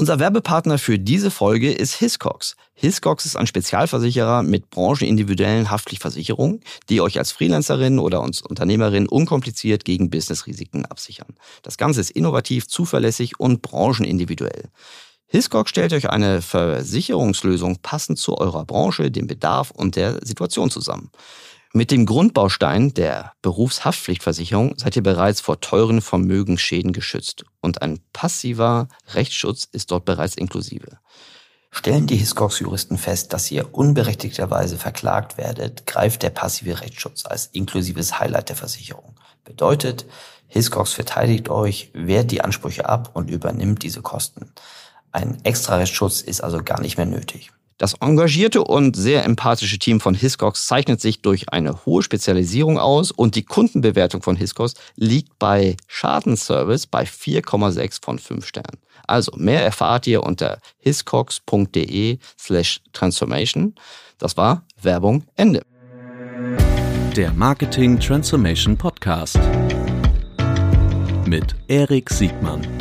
Unser Werbepartner für diese Folge ist Hiscox. Hiscox ist ein Spezialversicherer mit branchenindividuellen Haftpflichtversicherungen, die euch als Freelancerin oder als Unternehmerin unkompliziert gegen Businessrisiken absichern. Das Ganze ist innovativ, zuverlässig und branchenindividuell. Hiscox stellt euch eine Versicherungslösung passend zu eurer Branche, dem Bedarf und der Situation zusammen. Mit dem Grundbaustein der Berufshaftpflichtversicherung seid ihr bereits vor teuren Vermögensschäden geschützt und ein passiver Rechtsschutz ist dort bereits inklusive. Stellen die Hiscox-Juristen fest, dass ihr unberechtigterweise verklagt werdet, greift der passive Rechtsschutz als inklusives Highlight der Versicherung. Bedeutet, Hiscox verteidigt euch, wehrt die Ansprüche ab und übernimmt diese Kosten. Ein extra Rechtsschutz ist also gar nicht mehr nötig. Das engagierte und sehr empathische Team von Hiscox zeichnet sich durch eine hohe Spezialisierung aus und die Kundenbewertung von Hiscox liegt bei Schadenservice bei 4,6 von 5 Sternen. Also mehr erfahrt ihr unter hiscox.de slash transformation. Das war Werbung Ende. Der Marketing Transformation Podcast mit Erik Siegmann.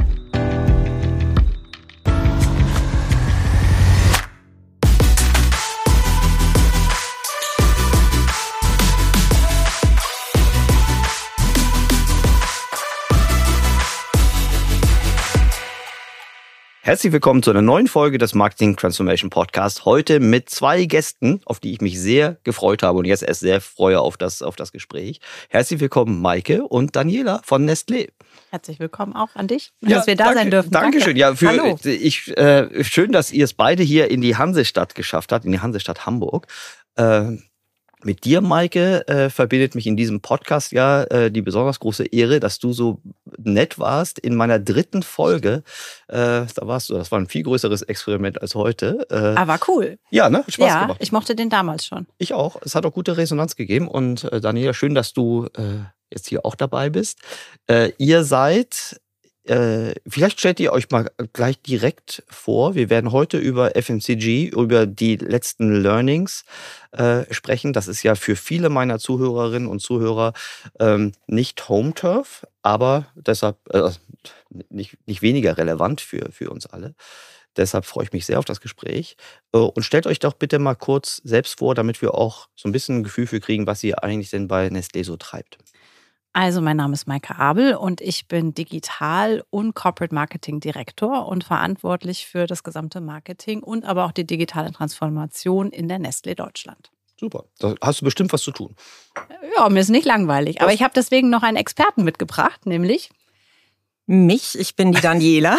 Herzlich willkommen zu einer neuen Folge des Marketing Transformation Podcast. Heute mit zwei Gästen, auf die ich mich sehr gefreut habe und jetzt erst sehr freue auf das, auf das Gespräch. Herzlich willkommen, Maike und Daniela von Nestlé. Herzlich willkommen auch an dich, ja, dass wir da danke, sein dürfen. Dankeschön. Danke. Ja, für, Hallo. Ich, äh, schön, dass ihr es beide hier in die Hansestadt geschafft habt, in die Hansestadt Hamburg. Äh, mit dir, Maike, äh, verbindet mich in diesem Podcast ja äh, die besonders große Ehre, dass du so nett warst in meiner dritten Folge. Äh, da warst du, das war ein viel größeres Experiment als heute. Äh, Aber ah, cool. Ja, ne? Spaß ja, gemacht. Ich mochte den damals schon. Ich auch. Es hat auch gute Resonanz gegeben. Und äh, Daniela, schön, dass du äh, jetzt hier auch dabei bist. Äh, ihr seid äh, vielleicht stellt ihr euch mal gleich direkt vor. Wir werden heute über FMCG, über die letzten Learnings äh, sprechen. Das ist ja für viele meiner Zuhörerinnen und Zuhörer ähm, nicht Home Turf, aber deshalb äh, nicht, nicht weniger relevant für, für uns alle. Deshalb freue ich mich sehr auf das Gespräch. Äh, und stellt euch doch bitte mal kurz selbst vor, damit wir auch so ein bisschen ein Gefühl für kriegen, was ihr eigentlich denn bei Nestlé so treibt. Also, mein Name ist Maike Abel und ich bin Digital- und Corporate Marketing Direktor und verantwortlich für das gesamte Marketing und aber auch die digitale Transformation in der Nestlé Deutschland. Super. Da hast du bestimmt was zu tun. Ja, mir ist nicht langweilig. Was? Aber ich habe deswegen noch einen Experten mitgebracht, nämlich mich. Ich bin die Daniela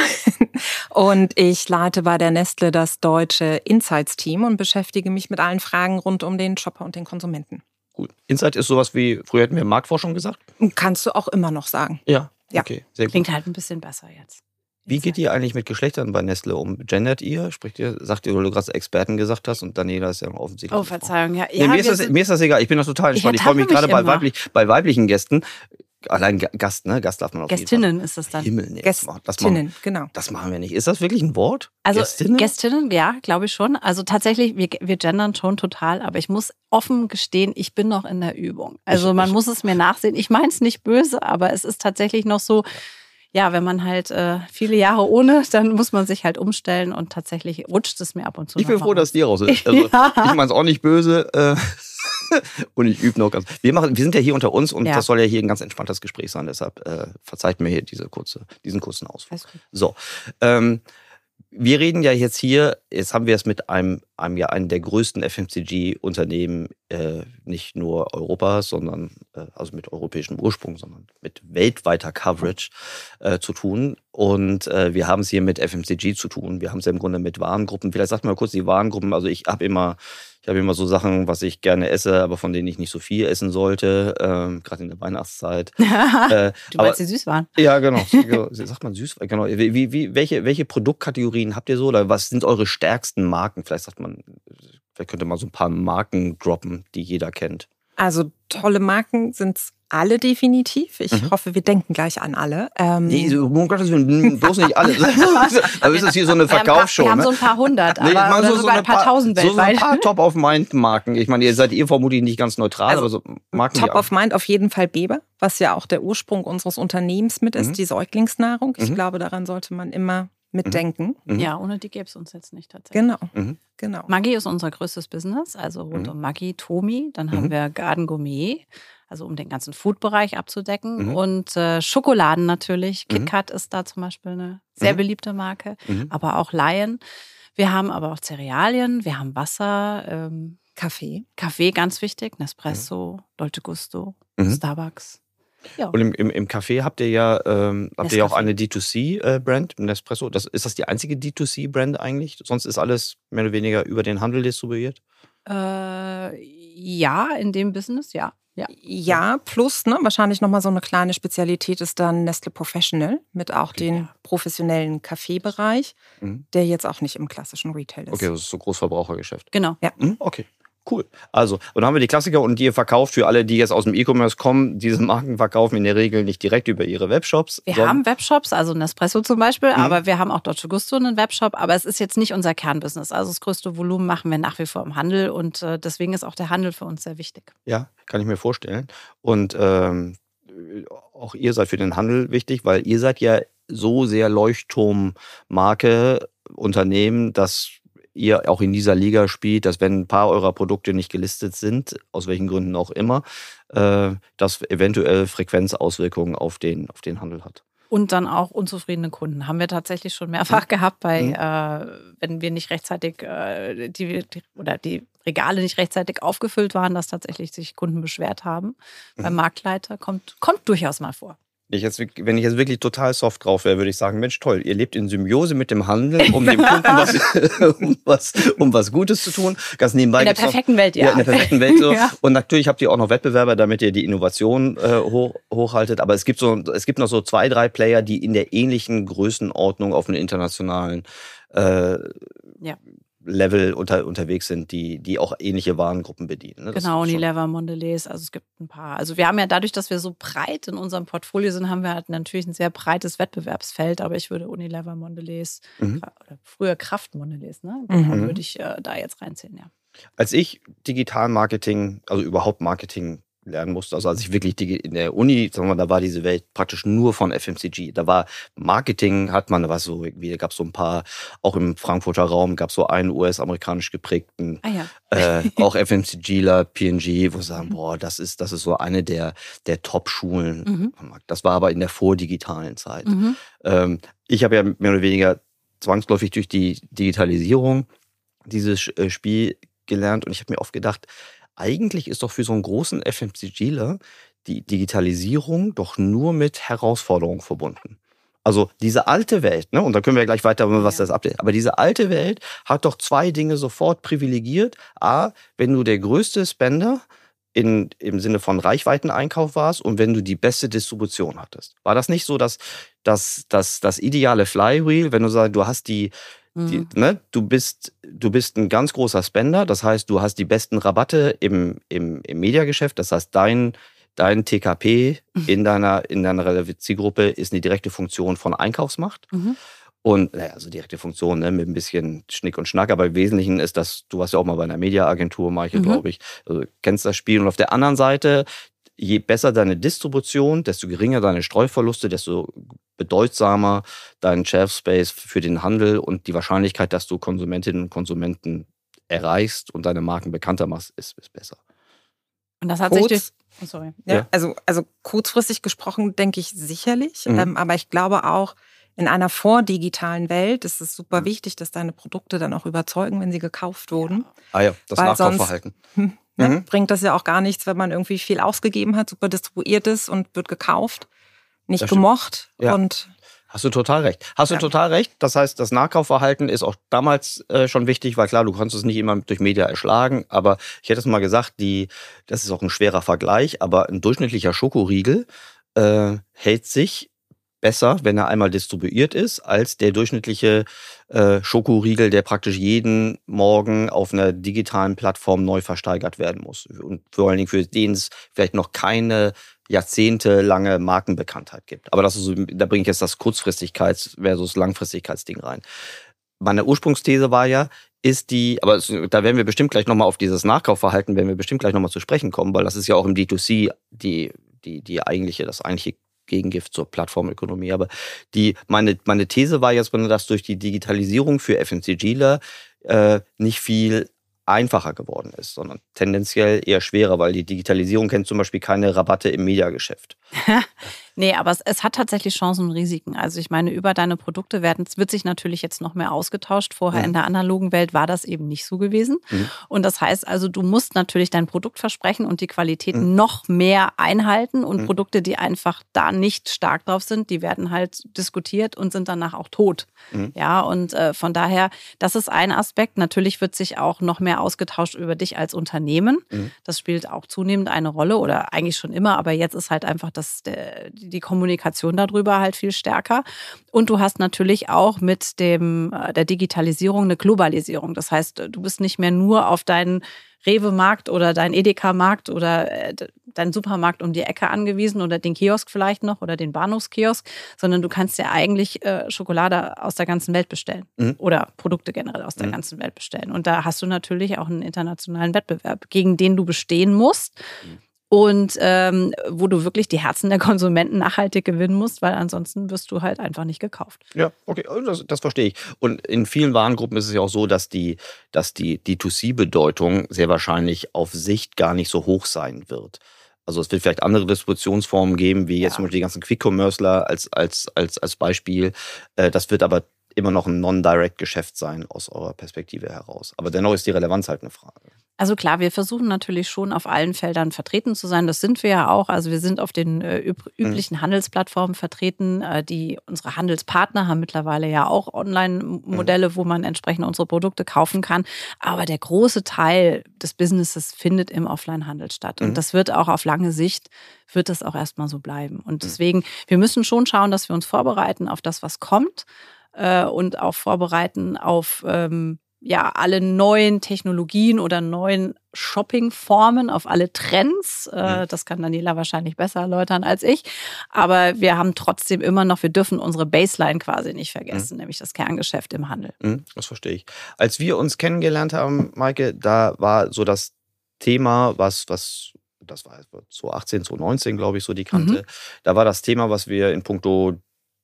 und ich leite bei der Nestle das deutsche Insights-Team und beschäftige mich mit allen Fragen rund um den Shopper und den Konsumenten. Gut. Insight ist sowas wie, früher hätten wir Marktforschung gesagt? Kannst du auch immer noch sagen. Ja. ja. Okay, sehr gut. Klingt halt ein bisschen besser jetzt. Wie geht ihr eigentlich mit Geschlechtern bei Nestle um? Gendert ihr? Spricht ihr, sagt ihr, weil du gerade Experten gesagt hast und Daniela ist ja offensichtlich. Oh, Verzeihung, ja. Nee, mir, ist das, mir, ist das, egal, ich bin das total entspannt. Ich, ich freue mich gerade bei, weiblich, bei weiblichen Gästen, Allein Gast, ne? Gast darf man auf Gästinnen ist das dann. Himmel, nee. Gästinnen, das machen, genau. Das machen wir nicht. Ist das wirklich ein Wort? Also Gästinnen, Gästinnen ja, glaube ich schon. Also tatsächlich, wir, wir gendern schon total, aber ich muss offen gestehen, ich bin noch in der Übung. Also ich, man ich, muss es mir nachsehen. Ich meine es nicht böse, aber es ist tatsächlich noch so, ja, wenn man halt äh, viele Jahre ohne, dann muss man sich halt umstellen und tatsächlich rutscht es mir ab und zu. Ich bin froh, dass dir raus ist. Also, ja. Ich meine es auch nicht böse. Äh, und ich übe noch ganz. Wir, machen, wir sind ja hier unter uns und ja. das soll ja hier ein ganz entspanntes Gespräch sein. Deshalb äh, verzeiht mir hier diese kurze, diesen kurzen Ausflug. So. Ähm, wir reden ja jetzt hier, jetzt haben wir es mit einem, einem ja einen der größten FMCG-Unternehmen, äh, nicht nur Europas, sondern äh, also mit europäischem Ursprung, sondern mit weltweiter Coverage äh, zu tun. Und äh, wir haben es hier mit FMCG zu tun. Wir haben es ja im Grunde mit Warengruppen. Vielleicht sagt mal kurz die Warengruppen. Also ich habe immer ich habe immer so Sachen, was ich gerne esse, aber von denen ich nicht so viel essen sollte, ähm, gerade in der Weihnachtszeit. äh, du meinst die Süßwaren? Ja, genau. Sagt man Süßwaren? Genau. Wie, wie, welche, welche Produktkategorien habt ihr so? Oder was sind eure stärksten Marken? Vielleicht sagt man, vielleicht könnte man so ein paar Marken droppen, die jeder kennt. Also tolle Marken sind es alle definitiv. Ich mhm. hoffe, wir denken gleich an alle. Ähm nee, um Gottes Willen, bloß nicht alle. aber ist das hier so eine Verkaufsshow? Wir haben, haben so ein paar hundert, aber nee, oder so, sogar so ein paar, paar tausend weltweit. So ein paar Top-of-Mind-Marken. Ich meine, ihr seid ihr vermutlich nicht ganz neutral, also, aber so Marken. Top-of-Mind auf jeden Fall Beber, was ja auch der Ursprung unseres Unternehmens mit ist, mhm. die Säuglingsnahrung. Ich mhm. glaube, daran sollte man immer mitdenken. Mhm. Ja, ohne die gäbe es uns jetzt nicht tatsächlich. Genau, Mhm. genau. Maggi ist unser größtes Business, also rund Mhm. um Maggi, Tomi. Dann haben Mhm. wir Garden Gourmet, also um den ganzen Food-Bereich abzudecken. Mhm. Und äh, Schokoladen natürlich. Mhm. KitKat ist da zum Beispiel eine sehr Mhm. beliebte Marke, Mhm. aber auch Lion. Wir haben aber auch Cerealien, wir haben Wasser, ähm, Kaffee. Kaffee, ganz wichtig, Nespresso, Dolce Gusto, Mhm. Starbucks. Ja. Und im, im, im Café habt ihr ja, ähm, habt ihr ja auch eine D2C-Brand, Nespresso. Das, ist das die einzige D2C-Brand eigentlich? Sonst ist alles mehr oder weniger über den Handel distribuiert? Äh, ja, in dem Business, ja. ja. Ja, plus ne, wahrscheinlich nochmal so eine kleine Spezialität ist dann Nestle Professional mit auch den Ja. professionellen Kaffeebereich, Mhm. der jetzt auch nicht im klassischen Retail ist. Okay, das ist so Großverbrauchergeschäft. Genau. Hm, Okay, cool. Also, und dann haben wir die Klassiker und ihr verkauft für alle, die jetzt aus dem E-Commerce kommen, diese Marken verkaufen in der Regel nicht direkt über ihre Webshops. Wir haben Webshops, also Nespresso zum Beispiel, Mhm. aber wir haben auch Dolce Gusto einen Webshop, aber es ist jetzt nicht unser Kernbusiness. Also das größte Volumen machen wir nach wie vor im Handel und äh, deswegen ist auch der Handel für uns sehr wichtig. Ja, kann ich mir vorstellen. Und ähm, auch ihr seid für den Handel wichtig, weil ihr seid ja so sehr Leuchtturmmarke, Unternehmen, dass ihr auch in dieser Liga spielt, dass wenn ein paar eurer Produkte nicht gelistet sind, aus welchen Gründen auch immer, äh, das eventuell Frequenzauswirkungen auf den, auf den Handel hat. Und dann auch unzufriedene Kunden. Haben wir tatsächlich schon mehrfach gehabt, bei, Mhm. äh, wenn wir nicht rechtzeitig äh, die, die, oder die Regale nicht rechtzeitig aufgefüllt waren, dass tatsächlich sich Kunden beschwert haben. Beim Marktleiter kommt, kommt durchaus mal vor. Ich jetzt, wenn ich jetzt wirklich total soft drauf wäre, würde ich sagen, Mensch, toll, ihr lebt in Symbiose mit dem Handel, um dem Kunden was, um was, um was Gutes zu tun. Ganz nebenbei In der gibt's noch- perfekten Welt, ja. Ja, in der perfekten Welt so. Ja. Und natürlich habt ihr auch noch Wettbewerber, damit ihr die Innovation äh, hoch, hochhaltet. Aber es gibt so, es gibt noch so zwei, drei Player, die in der ähnlichen Größenordnung auf einem internationalen äh, Ja. Level unter, unterwegs sind, die, die auch ähnliche Warengruppen bedienen. ne? Genau, Unilever, Mondelez, also es gibt ein paar. Also wir haben ja dadurch, dass wir so breit in unserem Portfolio sind, haben wir halt natürlich ein sehr breites Wettbewerbsfeld, aber ich würde Unilever, Mondelez, Mhm. oder früher Kraft Mondelez, ne? Mhm. Würde ich äh, da jetzt reinziehen, ja. Als ich Digital-Marketing, also überhaupt Marketing lernen musste, also als ich wirklich digi- in der Uni, sagen wir, mal, da war diese Welt praktisch nur von FMCG. Da war Marketing, hat man, da war so irgendwie, da gab es so ein paar, auch im Frankfurter Raum gab es so einen US-amerikanisch geprägten Ah ja. äh, auch FMCGler, PNG, wo sie sagen, boah, das ist, das ist so eine der, der Top-Schulen. Mhm. Das war aber in der vordigitalen Zeit. Mhm. Ähm, ich habe ja mehr oder weniger zwangsläufig durch die Digitalisierung dieses äh, Spiel gelernt und ich habe mir oft gedacht, eigentlich ist doch für so einen großen FMCGler die Digitalisierung doch nur mit Herausforderungen verbunden. Also diese alte Welt, ne, und da können wir gleich weiter, was Ja. das abdeckt. Aber diese alte Welt hat doch zwei Dinge sofort privilegiert. A, wenn du der größte Spender in, im Sinne von Reichweiteneinkauf warst und wenn du die beste Distribution hattest. War das nicht so, dass, dass, dass das ideale Flywheel, wenn du sagst, du hast die, die Mhm. ne, du bist, du bist ein ganz großer Spender, das heißt, du hast die besten Rabatte im, im, im Mediageschäft, das heißt, dein, dein TKP in deiner, in deiner Zielgruppe ist eine direkte Funktion von Einkaufsmacht. Mhm. Und naja, also direkte Funktion, ne, mit ein bisschen Schnick und Schnack, aber im Wesentlichen ist das, du warst ja auch mal bei einer Mediaagentur, Michael, Mhm. glaube ich, also kennst das Spiel. Und auf der anderen Seite, je besser deine Distribution, desto geringer deine Streuverluste, desto bedeutsamer dein Shelf Space für den Handel und die Wahrscheinlichkeit, dass du Konsumentinnen und Konsumenten erreichst und deine Marken bekannter machst, ist, ist besser. Und das hat sich durch. Kurz, Oh, sorry. ja, Ja. Also, also kurzfristig gesprochen denke ich sicherlich, Mhm. ähm, aber ich glaube auch, in einer vordigitalen Welt ist es super wichtig, dass deine Produkte dann auch überzeugen, wenn sie gekauft wurden. Ah ja, das Weil Nachkaufverhalten. Hm, ne? Mhm. Bringt das ja auch gar nichts, wenn man irgendwie viel ausgegeben hat, super distribuiert ist und wird gekauft, nicht Das gemocht Ja. und Hast du total recht. Hast du Ja. total recht. Das heißt, das Nachkaufverhalten ist auch damals äh, schon wichtig, weil klar, du kannst es nicht immer durch Media erschlagen, aber ich hätte es mal gesagt, die, das ist auch ein schwerer Vergleich, aber ein durchschnittlicher Schokoriegel äh, hält sich besser, wenn er einmal distribuiert ist, als der durchschnittliche äh, Schokoriegel, der praktisch jeden Morgen auf einer digitalen Plattform neu versteigert werden muss. Und vor allen Dingen für den es vielleicht noch keine jahrzehntelange Markenbekanntheit gibt. Aber das ist da bringe ich jetzt das Kurzfristigkeits- versus Langfristigkeitsding rein. Meine Ursprungsthese war ja, ist die, aber da werden wir bestimmt gleich nochmal auf dieses Nachkaufverhalten, werden wir bestimmt gleich nochmal zu sprechen kommen, weil das ist ja auch im D2C die, die, die eigentliche, das eigentliche Gegengift zur Plattformökonomie. Aber die, meine, meine These war jetzt, dass durch die Digitalisierung für FMCGler äh, nicht viel einfacher geworden ist, sondern tendenziell eher schwerer, weil die Digitalisierung kennt zum Beispiel keine Rabatte im Mediageschäft. Nee, aber es, es, hat tatsächlich Chancen und Risiken. Also ich meine, über deine Produkte werden, es wird sich natürlich jetzt noch mehr ausgetauscht. Vorher mhm. in der analogen Welt war das eben nicht so gewesen. Mhm. Und das heißt also, du musst natürlich dein Produktversprechen und die Qualität mhm. noch mehr einhalten. Und mhm. Produkte, die einfach da nicht stark drauf sind, die werden halt diskutiert und sind danach auch tot. Mhm. Ja, und äh, von daher, das ist ein Aspekt. Natürlich wird sich auch noch mehr ausgetauscht über dich als Unternehmen. Mhm. Das spielt auch zunehmend eine Rolle oder eigentlich schon immer, aber jetzt ist halt einfach das, der, die Kommunikation darüber halt viel stärker. Und du hast natürlich auch mit dem, äh, der Digitalisierung eine Globalisierung. Das heißt, du bist nicht mehr nur auf deinen Rewe-Markt oder dein Edeka-Markt oder äh, deinen Supermarkt um die Ecke angewiesen oder den Kiosk vielleicht noch oder den Bahnhofskiosk, sondern du kannst ja eigentlich äh, Schokolade aus der ganzen Welt bestellen mhm. oder Produkte generell aus der mhm. ganzen Welt bestellen. Und da hast du natürlich auch einen internationalen Wettbewerb, gegen den du bestehen musst. Mhm und ähm, wo du wirklich die Herzen der Konsumenten nachhaltig gewinnen musst, weil ansonsten wirst du halt einfach nicht gekauft. Ja, okay, das, das verstehe ich. Und in vielen Warengruppen ist es ja auch so, dass die, dass die D2C-Bedeutung sehr wahrscheinlich auf Sicht gar nicht so hoch sein wird. Also es wird vielleicht andere Distributionsformen geben, wie jetzt ja. zum Beispiel die ganzen Quick-Commerceler als, als, als, als Beispiel. Äh, das wird aber immer noch ein Non-Direct-Geschäft sein aus eurer Perspektive heraus. Aber dennoch ist die Relevanz halt eine Frage. Also klar, wir versuchen natürlich schon auf allen Feldern vertreten zu sein. Das sind wir ja auch. Also wir sind auf den äh, üb mhm. üblichen mhm. Handelsplattformen vertreten. Äh, die unsere Handelspartner haben mittlerweile ja auch Online-Modelle, mhm. wo man entsprechend unsere Produkte kaufen kann. Aber der große Teil des Businesses findet im Offline-Handel statt. Mhm. Und das wird auch auf lange Sicht wird das auch erstmal so bleiben. Und mhm. deswegen, wir müssen schon schauen, dass wir uns vorbereiten auf das, was kommt äh, und auch vorbereiten auf ähm, ja, alle neuen Technologien oder neuen Shoppingformen, auf alle Trends. Äh, mhm. Das kann Daniela wahrscheinlich besser erläutern als ich. Aber wir haben trotzdem immer noch, wir dürfen unsere Baseline quasi nicht vergessen, mhm. nämlich das Kerngeschäft im Handel. Mhm, das verstehe ich. Als wir uns kennengelernt haben, Maike, da war so das Thema, was, was das war 2018, 2019, glaube ich, so die Kante. Mhm. Da war das Thema, was wir in puncto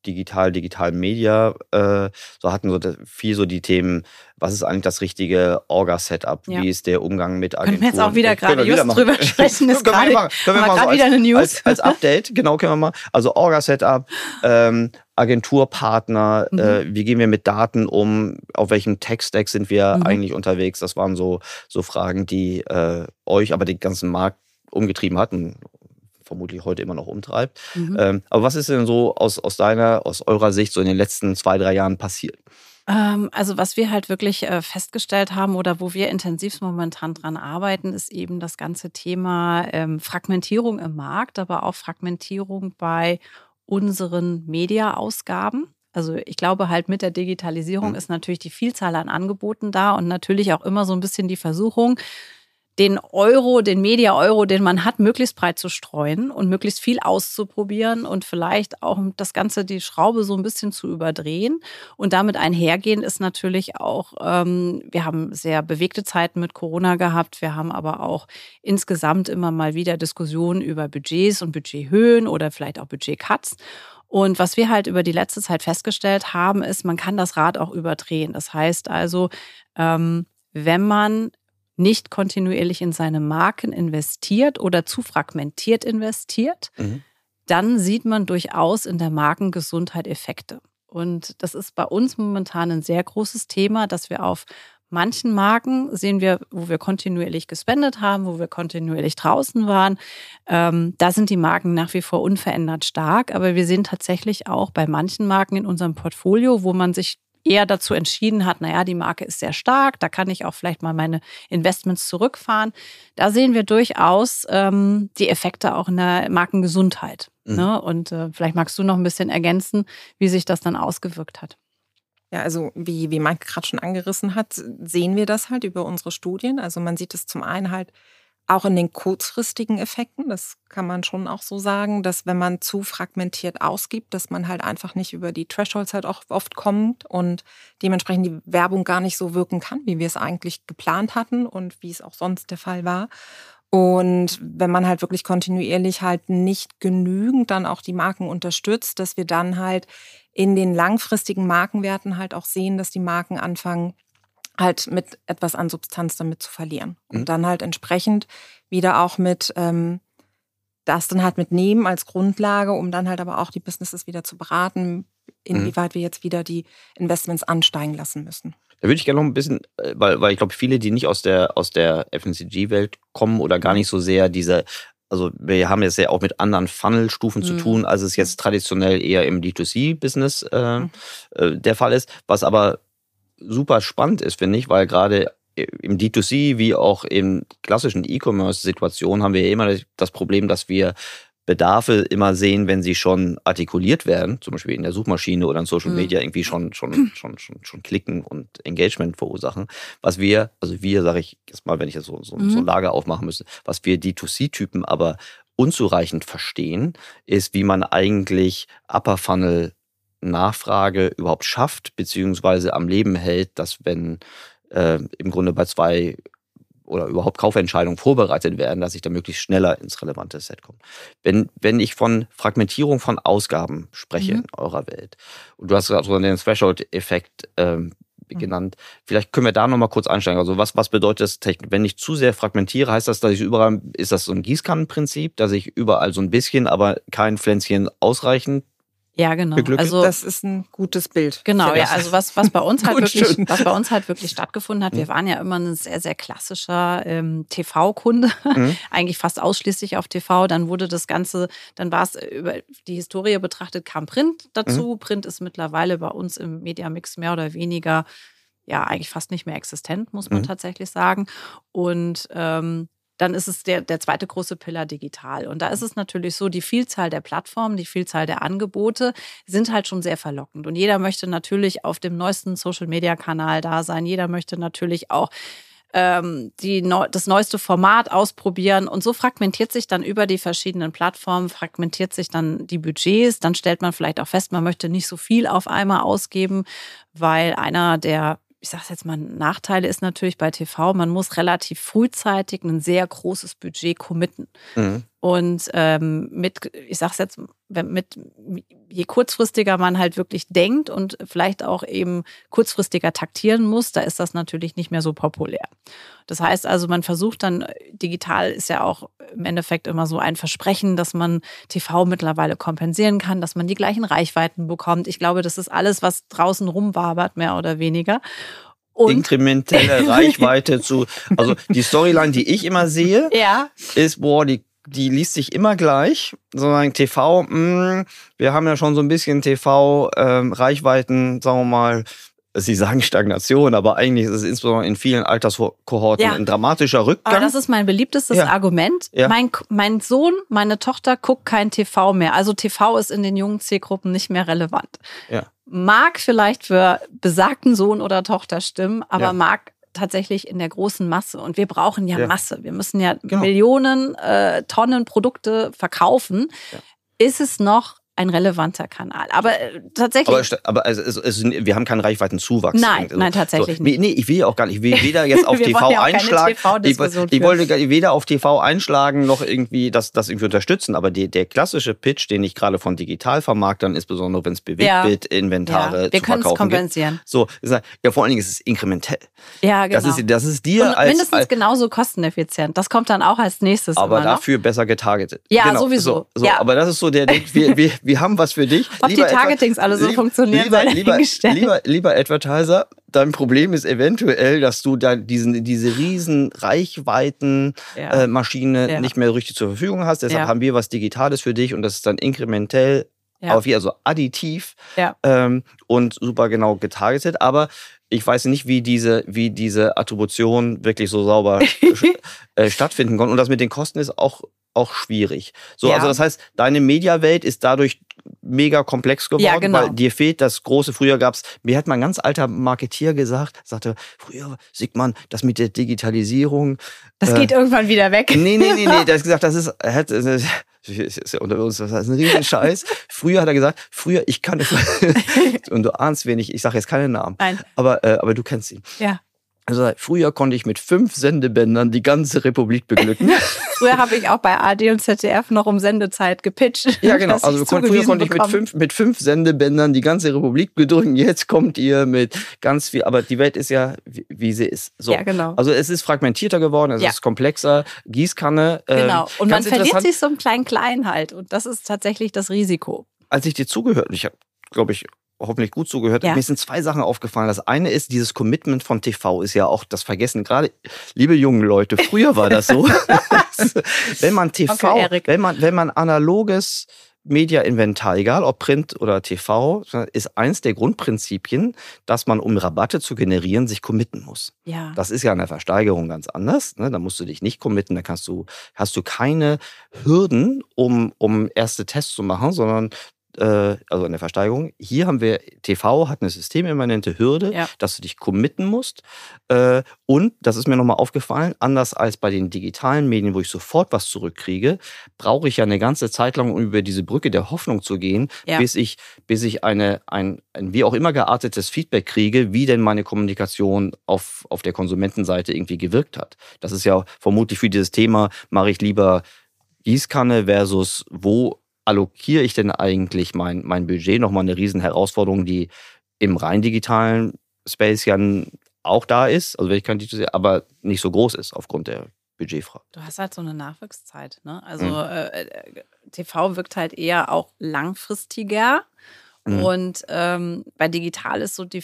digital, digital Media, äh, so hatten so viel so die Themen, was ist eigentlich das richtige Orga-Setup, ja. wie ist der Umgang mit Agenturen. Können wir jetzt auch wieder gerade just machen. drüber sprechen, ist gerade wir mal so als, wieder eine News. Als, als, Update, genau, können wir mal. Also Orga-Setup, ähm, Agenturpartner, mhm. äh, wie gehen wir mit Daten um, auf welchem Tech-Stack sind wir mhm. eigentlich unterwegs, das waren so, so Fragen, die äh, euch, aber den ganzen Markt umgetrieben hatten vermutlich heute immer noch umtreibt. Mhm. Ähm, aber was ist denn so aus, aus deiner, aus eurer Sicht so in den letzten zwei, drei Jahren passiert? Ähm, also was wir halt wirklich äh, festgestellt haben oder wo wir intensiv momentan dran arbeiten, ist eben das ganze Thema ähm, Fragmentierung im Markt, aber auch Fragmentierung bei unseren Media-Ausgaben. Also ich glaube halt mit der Digitalisierung mhm. ist natürlich die Vielzahl an Angeboten da und natürlich auch immer so ein bisschen die Versuchung, den Euro, den Media-Euro, den man hat, möglichst breit zu streuen und möglichst viel auszuprobieren und vielleicht auch das Ganze, die Schraube so ein bisschen zu überdrehen. Und damit einhergehen ist natürlich auch, ähm, wir haben sehr bewegte Zeiten mit Corona gehabt. Wir haben aber auch insgesamt immer mal wieder Diskussionen über Budgets und Budgethöhen oder vielleicht auch Budgetcuts. Und was wir halt über die letzte Zeit festgestellt haben, ist, man kann das Rad auch überdrehen. Das heißt also, ähm, wenn man nicht kontinuierlich in seine Marken investiert oder zu fragmentiert investiert, mhm. dann sieht man durchaus in der Markengesundheit Effekte. Und das ist bei uns momentan ein sehr großes Thema, dass wir auf manchen Marken sehen wir, wo wir kontinuierlich gespendet haben, wo wir kontinuierlich draußen waren. Ähm, da sind die Marken nach wie vor unverändert stark. Aber wir sehen tatsächlich auch bei manchen Marken in unserem Portfolio, wo man sich eher dazu entschieden hat, naja, die Marke ist sehr stark, da kann ich auch vielleicht mal meine Investments zurückfahren. Da sehen wir durchaus ähm, die Effekte auch in der Markengesundheit. Mhm. Ne? Und äh, vielleicht magst du noch ein bisschen ergänzen, wie sich das dann ausgewirkt hat. Ja, also wie, wie Mike gerade schon angerissen hat, sehen wir das halt über unsere Studien. Also man sieht es zum einen halt auch in den kurzfristigen Effekten, das kann man schon auch so sagen, dass wenn man zu fragmentiert ausgibt, dass man halt einfach nicht über die Thresholds halt auch oft kommt und dementsprechend die Werbung gar nicht so wirken kann, wie wir es eigentlich geplant hatten und wie es auch sonst der Fall war. Und wenn man halt wirklich kontinuierlich halt nicht genügend dann auch die Marken unterstützt, dass wir dann halt in den langfristigen Markenwerten halt auch sehen, dass die Marken anfangen, halt mit etwas an Substanz damit zu verlieren. Und mhm. dann halt entsprechend wieder auch mit ähm, das dann halt mitnehmen als Grundlage, um dann halt aber auch die Businesses wieder zu beraten, inwieweit mhm. wir jetzt wieder die Investments ansteigen lassen müssen. Da würde ich gerne noch ein bisschen, äh, weil, weil ich glaube, viele, die nicht aus der, aus der FMCG-Welt kommen oder gar nicht so sehr diese, also wir haben jetzt ja auch mit anderen Funnel-Stufen mhm. zu tun, als es jetzt traditionell eher im D2C-Business äh, mhm. äh, der Fall ist, was aber super spannend ist, finde ich, weil gerade im D2C wie auch in klassischen E-Commerce-Situationen haben wir ja immer das Problem, dass wir Bedarfe immer sehen, wenn sie schon artikuliert werden, zum Beispiel in der Suchmaschine oder in Social mhm. Media irgendwie schon, schon, schon, schon, schon klicken und Engagement verursachen. Was wir, also wir, sage ich jetzt mal, wenn ich jetzt so, so, mhm. so ein Lager aufmachen müsste, was wir D2C-Typen aber unzureichend verstehen, ist, wie man eigentlich Upper Funnel Nachfrage überhaupt schafft, beziehungsweise am Leben hält, dass wenn äh, im Grunde bei zwei oder überhaupt Kaufentscheidungen vorbereitet werden, dass ich da möglichst schneller ins relevante Set komme. Wenn, wenn ich von Fragmentierung von Ausgaben spreche mhm. in eurer Welt, und du hast gerade so den Threshold-Effekt ähm, mhm. genannt, vielleicht können wir da nochmal kurz einsteigen. Also was, was bedeutet das Technik? Wenn ich zu sehr fragmentiere, heißt das, dass ich überall, ist das so ein Gießkannenprinzip, dass ich überall so ein bisschen, aber kein Pflänzchen ausreichend ja, genau. Also das ist ein gutes Bild. Genau, ja, also was, was bei uns halt wirklich, was bei uns halt wirklich stattgefunden hat, wir mhm. waren ja immer ein sehr, sehr klassischer ähm, TV-Kunde, mhm. eigentlich fast ausschließlich auf TV. Dann wurde das Ganze, dann war es über die Historie betrachtet, kam Print dazu. Mhm. Print ist mittlerweile bei uns im Mediamix mehr oder weniger ja eigentlich fast nicht mehr existent, muss man mhm. tatsächlich sagen. Und ähm, dann ist es der, der zweite große Pillar digital. Und da ist es natürlich so, die Vielzahl der Plattformen, die Vielzahl der Angebote sind halt schon sehr verlockend. Und jeder möchte natürlich auf dem neuesten Social-Media-Kanal da sein. Jeder möchte natürlich auch ähm, die, das neueste Format ausprobieren. Und so fragmentiert sich dann über die verschiedenen Plattformen, fragmentiert sich dann die Budgets. Dann stellt man vielleicht auch fest, man möchte nicht so viel auf einmal ausgeben, weil einer der ich sage jetzt mal, Nachteile ist natürlich bei TV, man muss relativ frühzeitig ein sehr großes Budget committen. Mhm. Und ähm, mit, ich sage es jetzt, mit, je kurzfristiger man halt wirklich denkt und vielleicht auch eben kurzfristiger taktieren muss, da ist das natürlich nicht mehr so populär. Das heißt also, man versucht dann, digital ist ja auch im Endeffekt immer so ein Versprechen, dass man TV mittlerweile kompensieren kann, dass man die gleichen Reichweiten bekommt. Ich glaube, das ist alles, was draußen rumwabert, mehr oder weniger. Und inkrementelle Reichweite zu. Also die Storyline, die ich immer sehe, ja. ist, boah, die, die liest sich immer gleich. Sondern TV, mh, hm, wir haben ja schon so ein bisschen TV-Reichweiten, ähm, sagen wir mal, Sie sagen Stagnation, aber eigentlich ist es insbesondere in vielen Alterskohorten ja. ein dramatischer Rückgang. Aber das ist mein beliebtestes ja. Argument. Ja. Mein, mein Sohn, meine Tochter guckt kein TV mehr. Also TV ist in den jungen Zielgruppen nicht mehr relevant. Ja mag vielleicht für besagten Sohn oder Tochter stimmen, aber mag tatsächlich in der großen Masse. Und wir brauchen ja, ja. Masse. Wir müssen ja genau. Millionen äh, Tonnen Produkte verkaufen. Ja. Ist es noch ein relevanter Kanal. Aber äh, tatsächlich. Aber, aber also, es, es, wir haben keinen Reichweitenzuwachs. Nein, nein, tatsächlich so, nicht. Nee, ich will ja auch gar nicht. Ich will weder jetzt auf TV ja einschlagen. Ich, ich, wollte weder auf TV einschlagen noch irgendwie das, das irgendwie unterstützen. Aber die, der klassische Pitch, den ich gerade von Digitalvermarktern, insbesondere wenn es Bewegtbild-Inventar ja. Wir können es kompensieren. Gibt. So, ja, vor allen Dingen ist es inkrementell. Ja, genau. Das ist, das ist dir Und als, mindestens als, genauso kosteneffizient. Das kommt dann auch als nächstes. Aber dafür besser getargetet. Ja, genau. sowieso. So, so, ja. Aber das ist so der, wir, wir, wir haben was für dich. Ob lieber die Targetings alle so funktionieren, lieber, lieber, lieber, lieber Advertiser, dein Problem ist eventuell, dass du da diesen, diese riesen Reichweiten-Maschine ja. äh, nicht mehr richtig zur Verfügung hast. Deshalb ja. haben wir was Digitales für dich und das ist dann inkrementell, ja. auf, also additiv ähm, und super genau getargetet. Aber ich weiß nicht, wie diese, wie diese Attribution wirklich so sauber äh, stattfinden kann. Und das mit den Kosten ist auch, auch schwierig. So, ja. also das heißt, deine Mediawelt ist dadurch mega komplex geworden, ja, genau. weil dir fehlt das große, früher gab's, mir hat mal ein ganz alter Marketier gesagt, sagte, früher, Sigmann, das mit der Digitalisierung. Das äh, geht irgendwann wieder weg. Nee, nee, nee, nee, der hat gesagt, das ist, hat, ist ja unter uns, das ist ein riesen Scheiß. Früher hat er gesagt, früher, ich kann, und du ahnst wenig, ich sage jetzt keine Namen. Nein. Aber, äh, aber du kennst ihn. Ja. Also früher konnte ich mit fünf Sendebändern die ganze Republik beglücken. früher habe ich auch bei AD und ZDF noch um Sendezeit gepitcht. Ja, genau. Also früher konnte ich mit fünf, mit fünf Sendebändern die ganze Republik bedrücken. Jetzt kommt ihr mit ganz viel. Aber die Welt ist ja, wie, wie sie ist. So. Ja, genau. Also es ist fragmentierter geworden, es ja. ist komplexer. Gießkanne. Ähm, genau. Und man verliert sich so im Klein-Klein halt. Und das ist tatsächlich das Risiko. Als ich dir zugehört, ich habe, glaube ich, hoffentlich gut zugehört. Ja. Mir sind zwei Sachen aufgefallen. Das eine ist, dieses Commitment von TV ist ja auch das Vergessen. Gerade, liebe jungen Leute, früher war das so. wenn man TV, okay, wenn man, wenn man analoges Media-Inventar, egal ob Print oder TV, ist eins der Grundprinzipien, dass man, um Rabatte zu generieren, sich committen muss. Ja. Das ist ja an der Versteigerung ganz anders. Ne? Da musst du dich nicht committen, da kannst du, hast du keine Hürden, um, um erste Tests zu machen, sondern also in der Versteigerung. Hier haben wir, TV hat eine systemimmanente Hürde, ja. dass du dich committen musst. Äh, und, das ist mir nochmal aufgefallen, anders als bei den digitalen Medien, wo ich sofort was zurückkriege, brauche ich ja eine ganze Zeit lang, um über diese Brücke der Hoffnung zu gehen, ja. bis ich, bis ich eine, ein, ein wie auch immer geartetes Feedback kriege, wie denn meine Kommunikation auf, auf der Konsumentenseite irgendwie gewirkt hat. Das ist ja vermutlich für dieses Thema, mache ich lieber Gießkanne versus wo allokiere ich denn eigentlich mein, mein Budget? Nochmal eine riesen Herausforderung, die im rein digitalen Space ja auch da ist, also wenn ich kann, aber nicht so groß ist aufgrund der Budgetfrage. Du hast halt so eine Nachwuchszeit. Ne? Also mhm. äh, äh TV wirkt halt eher auch langfristiger. Mhm. Und ähm, bei digital ist so die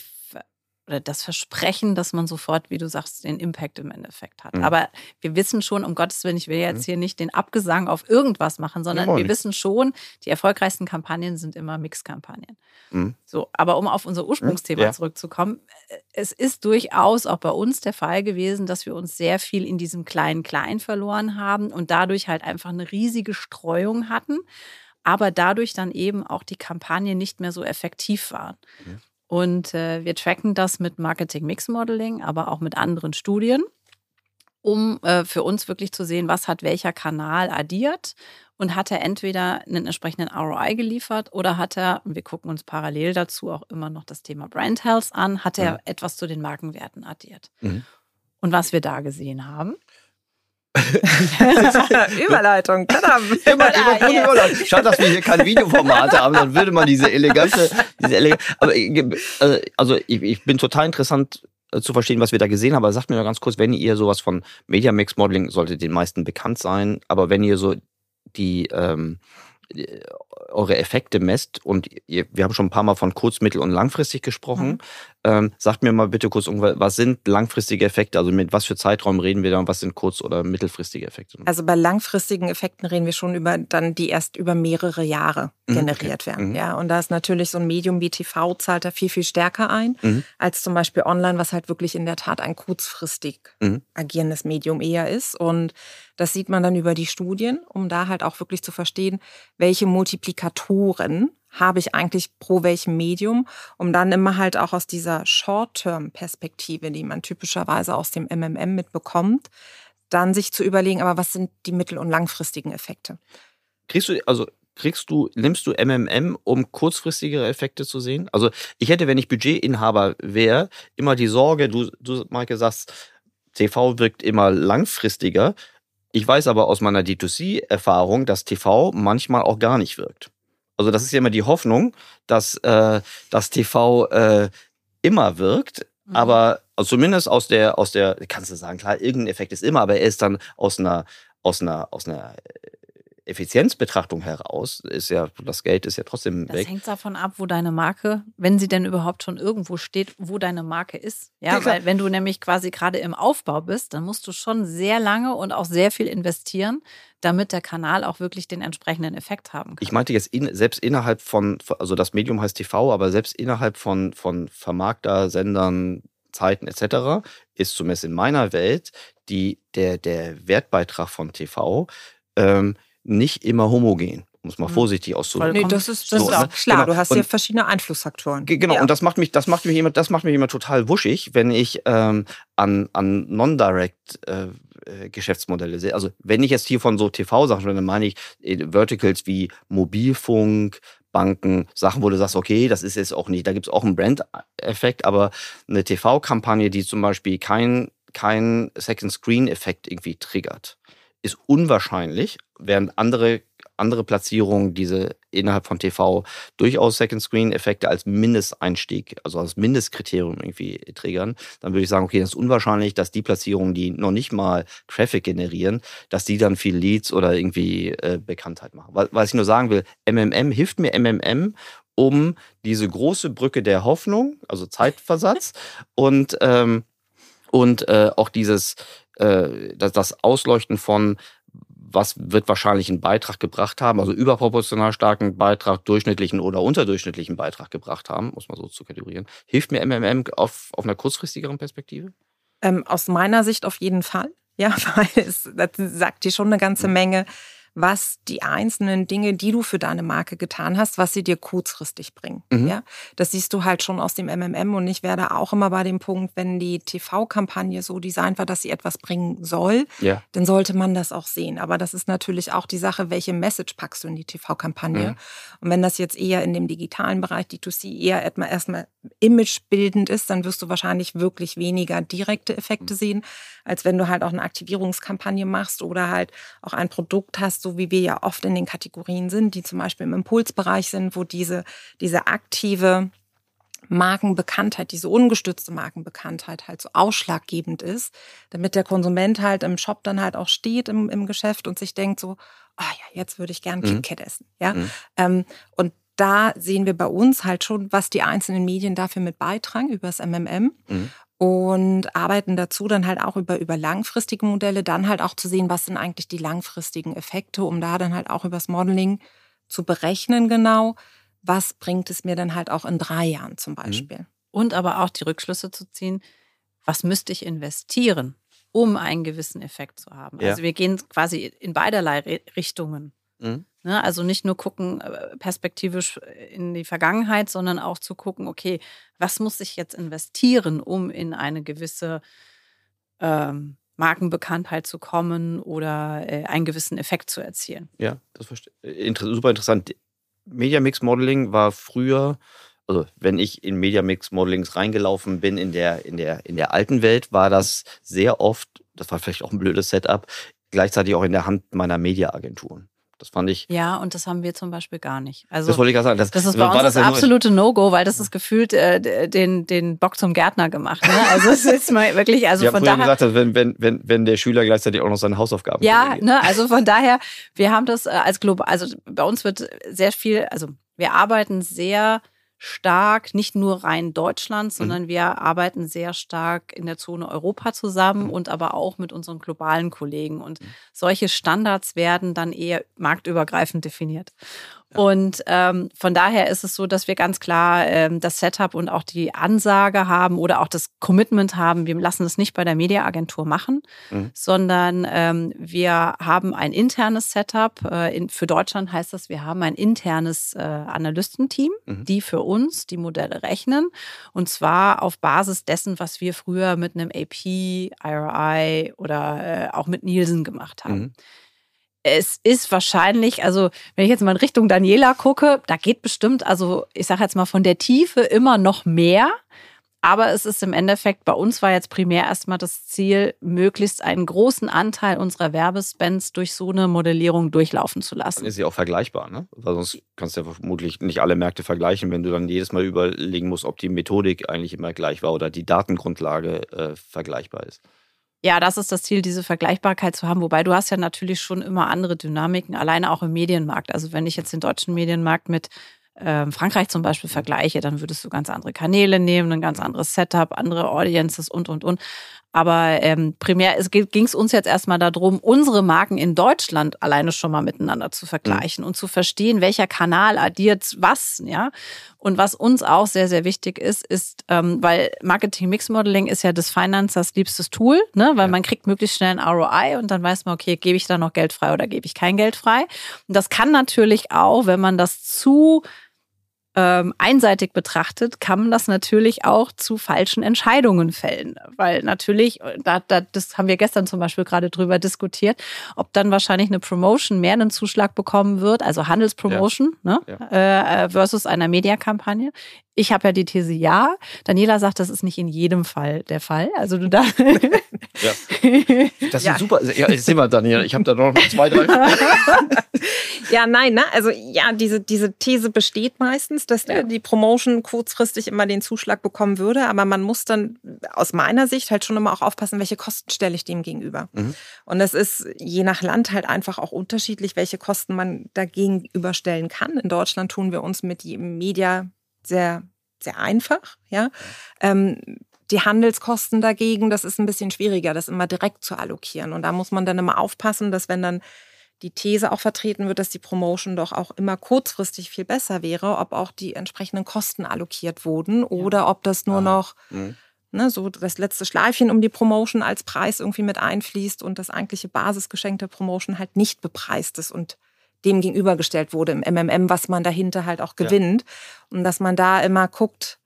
oder das Versprechen, dass man sofort, wie du sagst, den Impact im Endeffekt hat. Mhm. Aber wir wissen schon, um Gottes Willen, ich will jetzt mhm. hier nicht den Abgesang auf irgendwas machen, sondern ja, wir wissen schon, die erfolgreichsten Kampagnen sind immer Mixkampagnen. Mhm. So, aber um auf unser Ursprungsthema ja. zurückzukommen, es ist durchaus auch bei uns der Fall gewesen, dass wir uns sehr viel in diesem kleinen Klein verloren haben und dadurch halt einfach eine riesige Streuung hatten, aber dadurch dann eben auch die Kampagnen nicht mehr so effektiv waren. Mhm. Und äh, wir tracken das mit Marketing Mix Modeling, aber auch mit anderen Studien, um äh, für uns wirklich zu sehen, was hat welcher Kanal addiert und hat er entweder einen entsprechenden ROI geliefert oder hat er, wir gucken uns parallel dazu auch immer noch das Thema Brand Health an, hat er mhm. etwas zu den Markenwerten addiert. Mhm. Und was wir da gesehen haben, Überleitung. Immer, immer, Überleitung. Schade, dass wir hier keine Videoformate haben, dann würde man diese elegante, diese elegante aber äh, also ich, ich bin total interessant äh, zu verstehen, was wir da gesehen haben. Aber sagt mir noch ganz kurz, wenn ihr sowas von Media Mix Modeling sollte den meisten bekannt sein, aber wenn ihr so die ähm, eure Effekte messt und ihr, wir haben schon ein paar Mal von kurz-, mittel- und langfristig gesprochen. Mhm. Ähm, sagt mir mal bitte kurz, was sind langfristige Effekte? Also mit was für Zeitraum reden wir da und was sind kurz- oder mittelfristige Effekte? Also bei langfristigen Effekten reden wir schon über dann, die erst über mehrere Jahre mhm, generiert okay. werden. Mhm. Ja, und da ist natürlich so ein Medium wie TV zahlt da viel, viel stärker ein, mhm. als zum Beispiel online, was halt wirklich in der Tat ein kurzfristig mhm. agierendes Medium eher ist. Und das sieht man dann über die Studien, um da halt auch wirklich zu verstehen, welche Multiplikatoren habe ich eigentlich pro welchem Medium, um dann immer halt auch aus dieser Short-Term-Perspektive, die man typischerweise aus dem MMM mitbekommt, dann sich zu überlegen, aber was sind die mittel- und langfristigen Effekte? Kriegst du, also kriegst du, nimmst du MMM, um kurzfristigere Effekte zu sehen? Also ich hätte, wenn ich Budgetinhaber wäre, immer die Sorge, du, du Maike, sagst, TV wirkt immer langfristiger. Ich weiß aber aus meiner D2C-Erfahrung, dass TV manchmal auch gar nicht wirkt. Also das ist ja immer die Hoffnung, dass äh, das TV äh, immer wirkt, mhm. aber zumindest aus der, aus der, kannst du sagen, klar, irgendein Effekt ist immer, aber er ist dann aus einer, aus einer, aus einer Effizienzbetrachtung heraus ist ja, das Geld ist ja trotzdem das weg. Das hängt davon ab, wo deine Marke, wenn sie denn überhaupt schon irgendwo steht, wo deine Marke ist. Ja, ja weil wenn du nämlich quasi gerade im Aufbau bist, dann musst du schon sehr lange und auch sehr viel investieren, damit der Kanal auch wirklich den entsprechenden Effekt haben kann. Ich meinte jetzt in, selbst innerhalb von, also das Medium heißt TV, aber selbst innerhalb von, von Vermarkter, Sendern, Zeiten etc. ist zumindest in meiner Welt die, der, der Wertbeitrag von TV ähm, nicht immer homogen um es mal mhm. vorsichtig auszudrücken. Nee, das ist, das so, ist auch ne? klar. Genau. Du hast und, ja verschiedene Einflussfaktoren. Genau, ja. und das macht mich, das macht mich immer, das macht mich immer total wuschig, wenn ich ähm, an, an Non-Direct äh, äh Geschäftsmodelle sehe. Also wenn ich jetzt hier von so TV-Sachen dann meine ich äh, Verticals wie Mobilfunk, Banken, Sachen, wo du sagst, okay, das ist jetzt auch nicht, da gibt es auch einen Brand-Effekt, aber eine TV-Kampagne, die zum Beispiel kein, kein Second-Screen-Effekt irgendwie triggert, ist unwahrscheinlich, während andere andere Platzierungen diese innerhalb von TV durchaus Second-Screen-Effekte als Mindesteinstieg, also als Mindestkriterium irgendwie triggern, dann würde ich sagen, okay, das ist unwahrscheinlich, dass die Platzierungen, die noch nicht mal Traffic generieren, dass die dann viel Leads oder irgendwie äh, Bekanntheit machen. Was ich nur sagen will, MMM hilft mir MMM, um diese große Brücke der Hoffnung, also Zeitversatz und ähm, und äh, auch dieses äh, das, das Ausleuchten von was wird wahrscheinlich einen Beitrag gebracht haben, also überproportional starken Beitrag, durchschnittlichen oder unterdurchschnittlichen Beitrag gebracht haben, muss man so zu kategorieren. Hilft mir MMM auf, auf einer kurzfristigeren Perspektive? Ähm, aus meiner Sicht auf jeden Fall. Ja, weil es das sagt dir schon eine ganze mhm. Was die einzelnen Dinge, die du für deine Marke getan hast, was sie dir kurzfristig bringen. Mhm. Ja, das siehst du halt schon aus dem MMM und ich werde auch immer bei dem Punkt, wenn die TV-Kampagne so designt war, dass sie etwas bringen soll, ja. dann sollte man das auch sehen. Aber das ist natürlich auch die Sache, welche Message packst du in die TV-Kampagne. Mhm. Und wenn das jetzt eher in dem digitalen Bereich D2C eher erstmal, erstmal imagebildend ist, dann wirst du wahrscheinlich wirklich weniger direkte Effekte mhm. sehen, als wenn du halt auch eine Aktivierungskampagne machst oder halt auch ein Produkt hast, so wie wir ja oft in den Kategorien sind, die zum Beispiel im Impulsbereich sind, wo diese, diese aktive Markenbekanntheit, diese ungestützte Markenbekanntheit halt so ausschlaggebend ist, damit der Konsument halt im Shop dann halt auch steht im, im Geschäft und sich denkt so, ah oh ja, jetzt würde ich gern mhm. KitKat essen. Ja? Mhm. Ähm, und da sehen wir bei uns halt schon, was die einzelnen Medien dafür mit beitragen, über das MMM. Mhm und arbeiten dazu dann halt auch über, über langfristige Modelle, dann halt auch zu sehen, was sind eigentlich die langfristigen Effekte, um da dann halt auch übers Modeling zu berechnen genau, was bringt es mir dann halt auch in drei Jahren zum mhm. Beispiel. Und aber auch die Rückschlüsse zu ziehen, was müsste ich investieren, um einen gewissen Effekt zu haben. Ja. Also wir gehen quasi in beiderlei Richtungen. Mhm. Ne? Also nicht nur gucken äh, perspektivisch in die Vergangenheit, sondern auch zu gucken, okay, was muss ich jetzt investieren, um in eine gewisse ähm, Markenbekanntheit zu kommen oder äh, einen gewissen Effekt zu erzielen. Ja, das verstehe Inter super interessant. Media Mix Modeling war früher, also wenn ich in Media Mix Modelings reingelaufen bin in der, in der, in der alten Welt, war das sehr oft, das war vielleicht auch ein blödes Setup, gleichzeitig auch in der Hand meiner Mediaagenturen. Das fand ich. Ja, und das haben wir zum Beispiel gar nicht. Also, das wollte ich gerade sagen. Das, das ist bei uns das, das absolute No-Go, weil das ist gefühlt äh, den, den Bock zum Gärtner gemacht. Ne? Also es ist mal wirklich, also von daher. gesagt, wenn, wenn, wenn, wenn der Schüler gleichzeitig auch noch seine Hausaufgaben Ja, ne, also von daher, wir haben das äh, als global, also bei uns wird sehr viel, also wir arbeiten sehr stark, nicht nur rein Deutschland, mhm. sondern mhm. wir arbeiten sehr stark in der Zone Europa zusammen mhm. und aber auch mit unseren globalen Kollegen. Und mhm. solche Standards werden dann eher marktübergreifend definiert. Und ähm, von daher ist es so, dass wir ganz klar ähm, das Setup und auch die Ansage haben oder auch das Commitment haben, wir lassen es nicht bei der Mediaagentur machen, mhm. sondern ähm, wir haben ein internes Setup. Äh, in, für Deutschland heißt das, wir haben ein internes äh, Analystenteam, mhm. die für uns die Modelle rechnen. Und zwar auf Basis dessen, was wir früher mit einem AP, IRI oder äh, auch mit Nielsen gemacht haben. Mhm es ist wahrscheinlich, also wenn ich jetzt mal in Richtung Daniela gucke, da geht bestimmt, also ich sage jetzt mal von der Tiefe immer noch mehr. Aber es ist im Endeffekt, bei uns war jetzt primär erstmal das Ziel, möglichst einen großen Anteil unserer Werbespends durch so eine Modellierung durchlaufen zu lassen. Dann ist sie auch vergleichbar, ne? Weil sonst kannst du ja vermutlich nicht alle Märkte vergleichen, wenn du dann jedes Mal überlegen musst, ob die Methodik eigentlich immer gleich war oder die Datengrundlage äh, vergleichbar ist. Ja, das ist das Ziel, diese Vergleichbarkeit zu haben. Wobei du hast ja natürlich schon immer andere Dynamiken, alleine auch im Medienmarkt. Also wenn ich jetzt den deutschen Medienmarkt mit äh, Frankreich zum Beispiel vergleiche, dann würdest du ganz andere Kanäle nehmen, ein ganz anderes Setup, andere Audiences und, und, und. Aber ähm, primär ging es uns jetzt erstmal darum, unsere Marken in Deutschland alleine schon mal miteinander zu vergleichen mhm. und zu verstehen, welcher Kanal addiert was, ja. Und was uns auch sehr, sehr wichtig ist, ist, ähm, weil Marketing Mix Modeling ist ja des Financers liebstes Tool, ne? weil ja. man kriegt möglichst schnell ein ROI und dann weiß man, okay, gebe ich da noch Geld frei oder gebe ich kein Geld frei. Und das kann natürlich auch, wenn man das zu ähm, einseitig betrachtet, kann man das natürlich auch zu falschen Entscheidungen fällen. Weil natürlich, da, da, das haben wir gestern zum Beispiel gerade drüber diskutiert, ob dann wahrscheinlich eine Promotion mehr einen Zuschlag bekommen wird, also Handelspromotion ja. Ne, ja. Äh, versus einer Mediakampagne. Ich habe ja die These ja. Daniela sagt, das ist nicht in jedem Fall der Fall. Also du da. ja. Das ist ja. super. Ja, ich sehe mal, Daniela, ich habe da noch zwei, drei. ja, nein, ne? Also ja, diese, diese These besteht meistens, dass ja. die Promotion kurzfristig immer den Zuschlag bekommen würde. Aber man muss dann aus meiner Sicht halt schon immer auch aufpassen, welche Kosten stelle ich dem gegenüber. Mhm. Und es ist je nach Land halt einfach auch unterschiedlich, welche Kosten man dagegen überstellen kann. In Deutschland tun wir uns mit jedem Media sehr, sehr einfach. Ja. Ähm, die Handelskosten dagegen, das ist ein bisschen schwieriger, das immer direkt zu allokieren. Und da muss man dann immer aufpassen, dass wenn dann die These auch vertreten wird, dass die Promotion doch auch immer kurzfristig viel besser wäre, ob auch die entsprechenden Kosten allokiert wurden oder ob das nur ah. noch mhm. ne, so das letzte Schleifchen um die Promotion als Preis irgendwie mit einfließt und das eigentliche Basisgeschenk der Promotion halt nicht bepreist ist und dem gegenübergestellt wurde im MMM, was man dahinter halt auch gewinnt. Ja. Und dass man da immer guckt,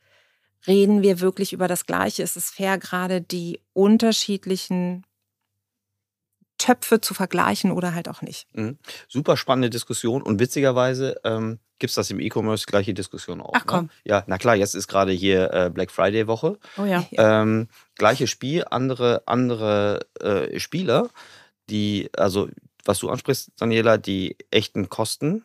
reden wir wirklich über das Gleiche? Ist es fair, gerade die unterschiedlichen Töpfe zu vergleichen oder halt auch nicht? Mhm. Super spannende Diskussion und witzigerweise ähm, gibt es das im E-Commerce gleiche Diskussion auch. Ach ne? komm. Ne? Ja, na klar, jetzt ist gerade hier äh, Black Friday Woche. Oh ja. Ähm, gleiches Spiel, andere, andere äh, Spieler, die, also was du ansprichst, Daniela, die echten Kosten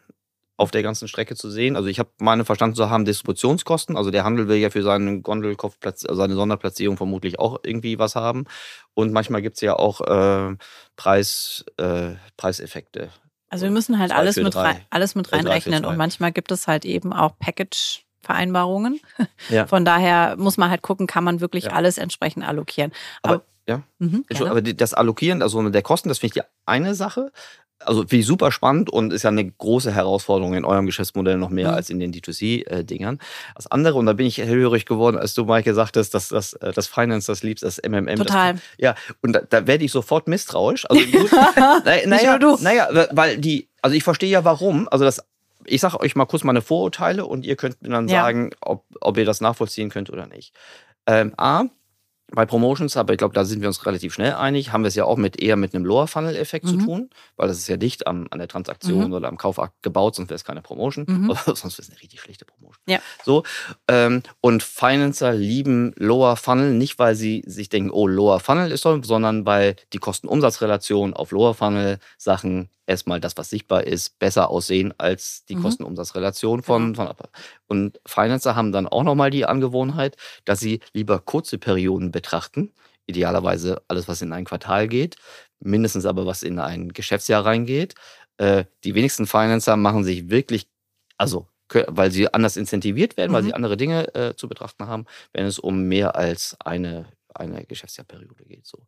auf der ganzen Strecke zu sehen. Also ich habe meine verstanden zu haben, Distributionskosten. Also der Handel will ja für seinen Gondelkopfplatz, also seine Sonderplatzierung vermutlich auch irgendwie was haben. Und manchmal gibt es ja auch äh, Preis, äh, Preiseffekte. Also wir müssen halt alles mit, rein, alles mit reinrechnen. Und manchmal gibt es halt eben auch Package. Vereinbarungen. Ja. Von daher muss man halt gucken, kann man wirklich ja. alles entsprechend allokieren. Aber, Aber ja. Mhm, aber das Allokieren, also der Kosten, das finde ich die eine Sache also finde ich super spannend und ist ja eine große Herausforderung in eurem Geschäftsmodell noch mehr mhm. als in den D2C-Dingern. Das andere, und da bin ich hellhörig geworden, als du, Maike, sagtest, dass das, äh, das Finance das liebst, das MMM. Total. Das, ja, und da, da werde ich sofort misstrauisch. Also gut, naja, naja, naja, weil die, also ich verstehe ja warum. Also das ich sage euch mal kurz meine Vorurteile und ihr könnt mir dann ja. sagen, ob, ob ihr das nachvollziehen könnt oder nicht. Ähm, A, bei Promotions, aber ich glaube, da sind wir uns relativ schnell einig, haben wir es ja auch mit eher mit einem Lower Funnel Effekt mhm. zu tun, weil das ist ja dicht am, an der Transaktion mhm. oder am Kaufakt gebaut, sonst wäre es keine Promotion, mhm. oder sonst wäre es eine richtig schlechte Promotion. Ja. So ähm, und Financer lieben Lower Funnel nicht, weil sie sich denken, oh Lower Funnel ist toll, sondern weil die Kosten-Umsatz-Relation auf Lower Funnel Sachen erstmal das, was sichtbar ist, besser aussehen als die mhm. Kosten-Umsatz-Relation von, genau. von Und Financer haben dann auch nochmal die Angewohnheit, dass sie lieber kurze Perioden betrachten. Idealerweise alles, was in ein Quartal geht, mindestens aber was in ein Geschäftsjahr reingeht. Äh, die wenigsten Financer machen sich wirklich, also weil sie anders incentiviert werden, mhm. weil sie mhm. andere Dinge äh, zu betrachten haben, wenn es um mehr als eine eine Geschäftsjahrperiode geht. So.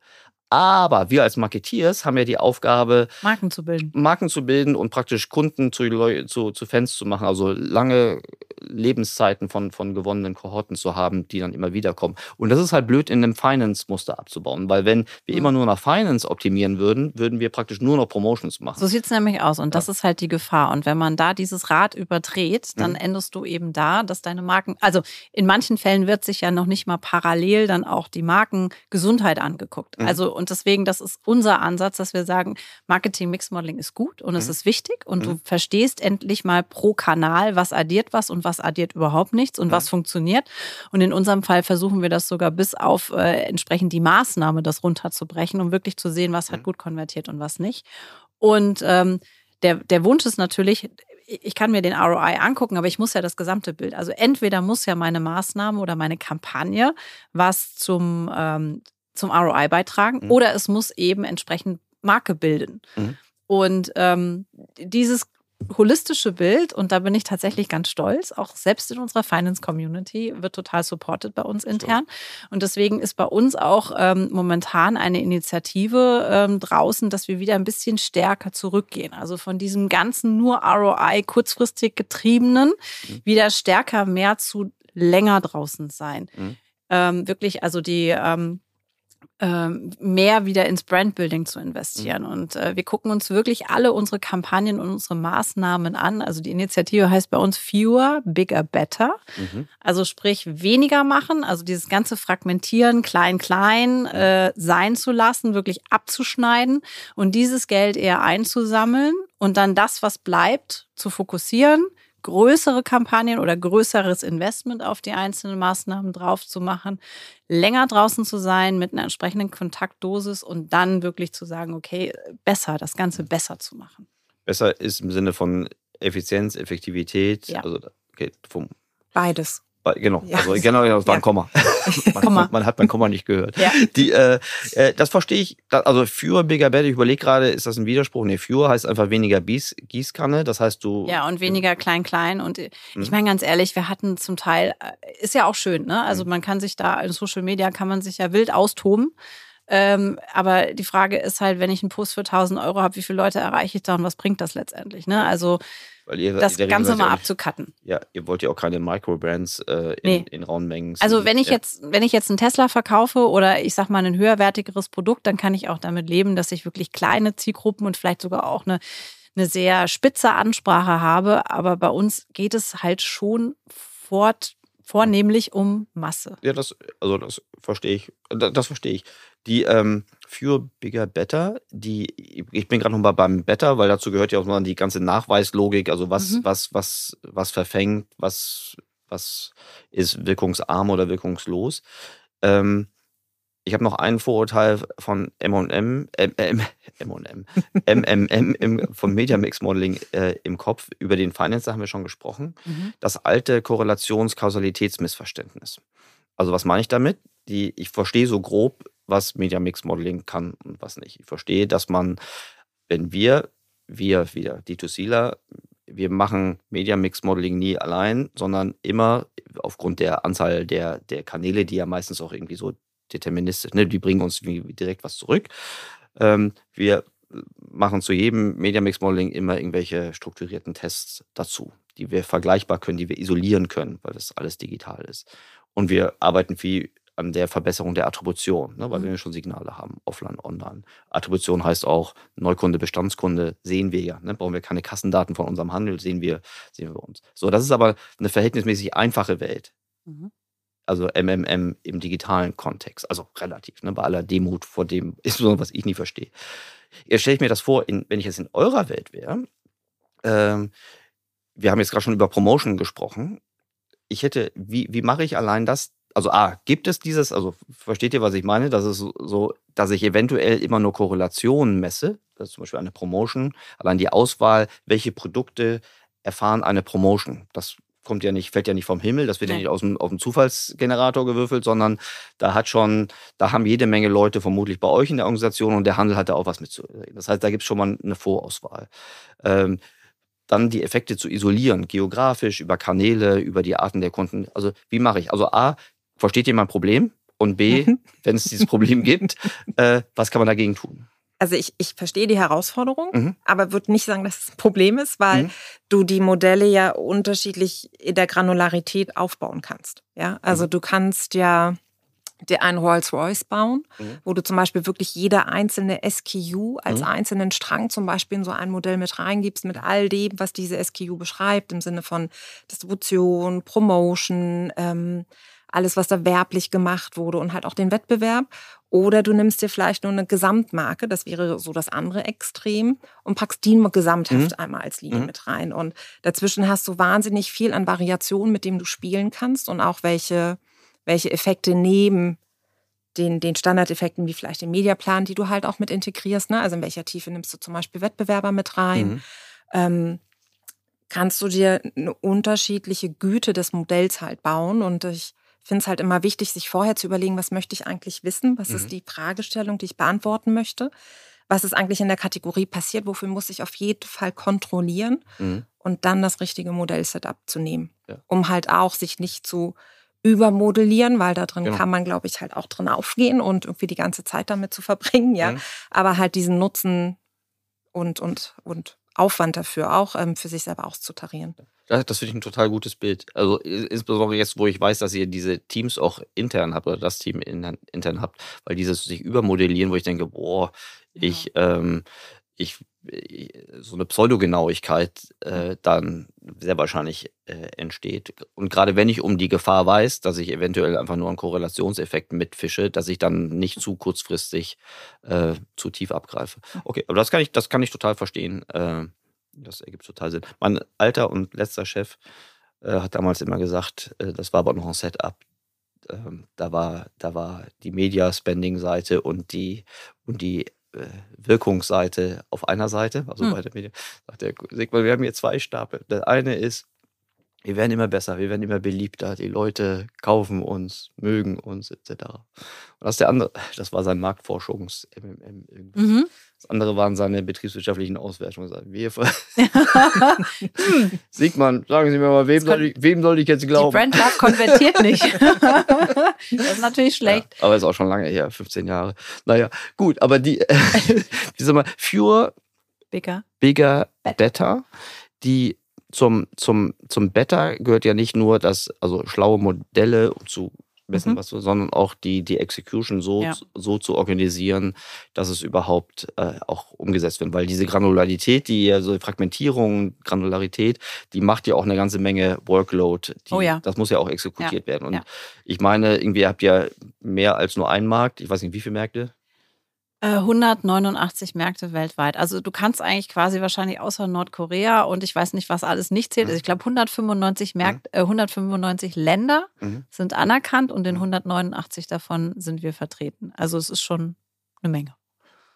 Aber wir als Marketeers haben ja die Aufgabe, Marken zu bilden. Marken zu bilden und praktisch Kunden zu, zu, zu Fans zu machen, also lange Lebenszeiten von, von gewonnenen Kohorten zu haben, die dann immer wieder kommen. Und das ist halt blöd in einem Finance-Muster abzubauen, weil wenn wir mhm. immer nur nach Finance optimieren würden, würden wir praktisch nur noch Promotions machen. So sieht es nämlich aus und das ist halt die Gefahr. Und wenn man da dieses Rad überdreht, dann mhm. endest du eben da, dass deine Marken, also in manchen Fällen wird sich ja noch nicht mal parallel dann auch die Markengesundheit angeguckt. Mhm. Also und deswegen, das ist unser Ansatz, dass wir sagen, Marketing Mix Modeling ist gut und es mhm. ist wichtig und mhm. du verstehst endlich mal pro Kanal, was addiert was und was addiert überhaupt nichts und mhm. was funktioniert. Und in unserem Fall versuchen wir das sogar bis auf äh, entsprechend die Maßnahme, das runterzubrechen, um wirklich zu sehen, was hat mhm. gut konvertiert und was nicht. Und ähm, der, der Wunsch ist natürlich, ich kann mir den ROI angucken, aber ich muss ja das gesamte Bild. Also entweder muss ja meine Maßnahme oder meine Kampagne was zum, ähm, zum ROI beitragen mhm. oder es muss eben entsprechend Marke bilden. Mhm. Und ähm, dieses holistische Bild, und da bin ich tatsächlich ganz stolz, auch selbst in unserer Finance-Community wird total supported bei uns intern. Und deswegen ist bei uns auch ähm, momentan eine Initiative ähm, draußen, dass wir wieder ein bisschen stärker zurückgehen. Also von diesem ganzen nur ROI kurzfristig getriebenen mhm. wieder stärker mehr zu länger draußen sein. Mhm. Ähm, wirklich, also die ähm, mehr wieder ins Brandbuilding zu investieren. Mhm. Und äh, wir gucken uns wirklich alle unsere Kampagnen und unsere Maßnahmen an. Also die Initiative heißt bei uns Fewer, Bigger, Better. Mhm. Also sprich weniger machen, also dieses ganze Fragmentieren, klein, klein äh, sein zu lassen, wirklich abzuschneiden und dieses Geld eher einzusammeln und dann das, was bleibt, zu fokussieren größere Kampagnen oder größeres Investment auf die einzelnen Maßnahmen drauf zu machen, länger draußen zu sein mit einer entsprechenden Kontaktdosis und dann wirklich zu sagen, okay, besser, das Ganze besser zu machen. Besser ist im Sinne von Effizienz, Effektivität, ja. also okay, vom Beides. Genau, ja. also genau, das war ein Komma. man, Komma. man, hat mein Komma nicht gehört. Ja. Die, äh, äh, das verstehe ich. Also für Bigger Bad, ich überlege gerade, ist das ein Widerspruch? Nee, für heißt einfach weniger Bies, Gießkanne. Das heißt, du. Ja, und weniger klein, klein. Und ich hm. meine ganz ehrlich, wir hatten zum Teil, äh, ist ja auch schön, ne? Also hm. man kann sich da in Social Media kann man sich ja wild austoben. Ähm, aber die Frage ist halt, wenn ich einen Post für 1000 Euro habe, wie viele Leute erreiche ich da und was bringt das letztendlich? Ne? Also ihr, das Ganze mal abzucutten. Ja, ihr wollt ja auch keine Microbrands äh, in, nee. in rauen Mengen. Also wenn ich ja. jetzt, wenn ich jetzt einen Tesla verkaufe oder ich sag mal ein höherwertigeres Produkt, dann kann ich auch damit leben, dass ich wirklich kleine Zielgruppen und vielleicht sogar auch eine, eine sehr spitze Ansprache habe. Aber bei uns geht es halt schon fort, vornehmlich um Masse. Ja, das, also das verstehe ich. Das, verstehe ich. Die ähm, für Bigger Better, die, ich bin gerade noch mal beim Better, weil dazu gehört ja auch mal die ganze Nachweislogik, also was, mhm. was, was, was verfängt, was, was ist wirkungsarm oder wirkungslos. Ähm, ich habe noch ein Vorurteil von M&M, M&M, M&M, MMM im, vom Media Mix Modeling äh, im Kopf. Über den Finance haben wir schon gesprochen. Mhm. Das alte Korrelations-Kausalitätsmissverständnis. Also was meine ich damit? Die, ich verstehe so grob, was Media Mix Modeling kann und was nicht. Ich verstehe, dass man, wenn wir, wir wieder D2Cler, wir machen Media Mix Modeling nie allein, sondern immer aufgrund der Anzahl der, der Kanäle, die ja meistens auch irgendwie so deterministisch, ne, die bringen uns direkt was zurück. Ähm, wir machen zu jedem Media Mix Modeling immer irgendwelche strukturierten Tests dazu, die wir vergleichbar können, die wir isolieren können, weil das alles digital ist. Und wir arbeiten wie an der Verbesserung der Attribution, ne, weil mhm. wir schon Signale haben, offline, online. Attribution heißt auch Neukunde, Bestandskunde, sehen wir ja. Ne, brauchen wir keine Kassendaten von unserem Handel, sehen wir, sehen wir uns. So, das ist aber eine verhältnismäßig einfache Welt. Mhm. Also MMM im digitalen Kontext, also relativ, ne, bei aller Demut vor dem, ist so, was ich nie verstehe. Jetzt stelle ich mir das vor, in, wenn ich jetzt in eurer Welt wäre, ähm, wir haben jetzt gerade schon über Promotion gesprochen. Ich hätte, wie, wie mache ich allein das, also A, gibt es dieses, also versteht ihr, was ich meine? Das ist so, dass ich eventuell immer nur Korrelationen messe. Das ist zum Beispiel eine Promotion. Allein die Auswahl, welche Produkte erfahren eine Promotion. Das kommt ja nicht, fällt ja nicht vom Himmel, das wird ja nicht aus dem, aus dem Zufallsgenerator gewürfelt, sondern da hat schon, da haben jede Menge Leute vermutlich bei euch in der Organisation und der Handel hat da auch was mitzureden. Das heißt, da gibt es schon mal eine Vorauswahl. Ähm, dann die Effekte zu isolieren, geografisch, über Kanäle, über die Arten der Kunden. Also wie mache ich? Also A, versteht ihr mein Problem? Und B, mhm. wenn es dieses Problem gibt, äh, was kann man dagegen tun? Also ich, ich verstehe die Herausforderung, mhm. aber würde nicht sagen, dass es ein Problem ist, weil mhm. du die Modelle ja unterschiedlich in der Granularität aufbauen kannst. Ja, also mhm. du kannst ja dir einen Rolls-Royce bauen, mhm. wo du zum Beispiel wirklich jede einzelne SKU als mhm. einzelnen Strang zum Beispiel in so ein Modell mit reingibst, mit all dem, was diese SKU beschreibt, im Sinne von Distribution, Promotion, ähm, alles, was da werblich gemacht wurde und halt auch den Wettbewerb. Oder du nimmst dir vielleicht nur eine Gesamtmarke, das wäre so das andere Extrem, und packst die gesamthaft mhm. einmal als Linie mhm. mit rein. Und dazwischen hast du wahnsinnig viel an Variationen, mit dem du spielen kannst und auch welche, welche Effekte neben den, den Standardeffekten, wie vielleicht den Mediaplan, die du halt auch mit integrierst. Ne? Also in welcher Tiefe nimmst du zum Beispiel Wettbewerber mit rein? Mhm. Ähm, kannst du dir eine unterschiedliche Güte des Modells halt bauen. Und ich finde es halt immer wichtig, sich vorher zu überlegen, was möchte ich eigentlich wissen? Was mhm. ist die Fragestellung, die ich beantworten möchte? Was ist eigentlich in der Kategorie passiert? Wofür muss ich auf jeden Fall kontrollieren? Mhm. Und dann das richtige Modellsetup zu nehmen, ja. um halt auch sich nicht zu übermodellieren, weil da drin genau. kann man, glaube ich, halt auch drin aufgehen und irgendwie die ganze Zeit damit zu verbringen, ja. Mhm. Aber halt diesen Nutzen und, und, und Aufwand dafür auch ähm, für sich selber auszutarieren. Das, das finde ich ein total gutes Bild. Also insbesondere jetzt, wo ich weiß, dass ihr diese Teams auch intern habt oder das Team intern habt, weil dieses sich übermodellieren, wo ich denke, boah, ich, ähm, ich, so eine Pseudogenauigkeit äh, dann sehr wahrscheinlich äh, entsteht. Und gerade wenn ich um die Gefahr weiß, dass ich eventuell einfach nur einen Korrelationseffekt mitfische, dass ich dann nicht zu kurzfristig äh, zu tief abgreife. Okay, aber das kann ich, das kann ich total verstehen. Äh, das ergibt total Sinn. Mein alter und letzter Chef äh, hat damals immer gesagt, äh, das war aber noch ein Setup. Ähm, da war, da war die Media-Spending-Seite und die, und die äh, Wirkungsseite auf einer Seite, also hm. bei der Medien. Sagt der Sigmund, wir haben hier zwei Stapel. Der eine ist, wir werden immer besser, wir werden immer beliebter, die Leute kaufen uns, mögen uns, etc. Und das ist der andere, das war sein Marktforschungs-MMM. Mhm. Das andere waren seine betriebswirtschaftlichen Auswertungen. Wir Sigmund, sagen Sie mir mal, wem soll, ich, wem soll ich jetzt glauben? Die Brand Love konvertiert nicht. das ist natürlich schlecht. Ja, aber ist auch schon lange her, 15 Jahre. Naja, gut, aber die, wie sag mal, für Bigger, bigger better, die zum, zum, zum Better gehört ja nicht nur das, also schlaue Modelle zu wissen, mhm. was, sondern auch die, die Execution so, ja. so zu organisieren, dass es überhaupt äh, auch umgesetzt wird. Weil diese Granularität, die also Fragmentierung, Granularität, die macht ja auch eine ganze Menge Workload. Die, oh ja. Das muss ja auch exekutiert ja. werden. Und ich meine, irgendwie habt ihr mehr als nur einen Markt. Ich weiß nicht, wie viele Märkte? 189 äh, Märkte weltweit. Also du kannst eigentlich quasi wahrscheinlich außer Nordkorea und ich weiß nicht, was alles nicht zählt. Also ich glaube 195 Märkte, äh, 195 Länder mhm. sind anerkannt und in 189 davon sind wir vertreten. Also es ist schon eine Menge.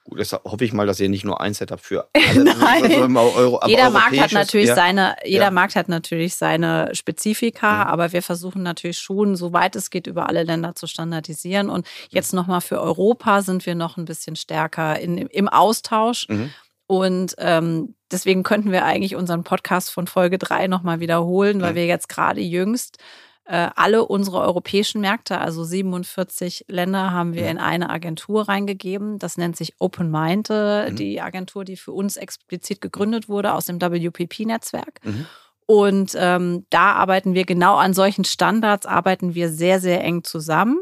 Gut, deshalb hoffe ich mal, dass ihr nicht nur ein Setup für alle Nein. Euro, jeder Markt hat natürlich ja. seine, jeder ja. Markt hat natürlich seine Spezifika, mhm. aber wir versuchen natürlich schon, soweit es geht, über alle Länder zu standardisieren. Und jetzt nochmal für Europa sind wir noch ein bisschen stärker in, im Austausch. Mhm. Und ähm, deswegen könnten wir eigentlich unseren Podcast von Folge 3 nochmal wiederholen, weil mhm. wir jetzt gerade jüngst alle unsere europäischen Märkte, also 47 Länder, haben wir in eine Agentur reingegeben. Das nennt sich Open Mind, äh, mhm. die Agentur, die für uns explizit gegründet wurde aus dem WPP-Netzwerk. Mhm. Und ähm, da arbeiten wir genau an solchen Standards, arbeiten wir sehr, sehr eng zusammen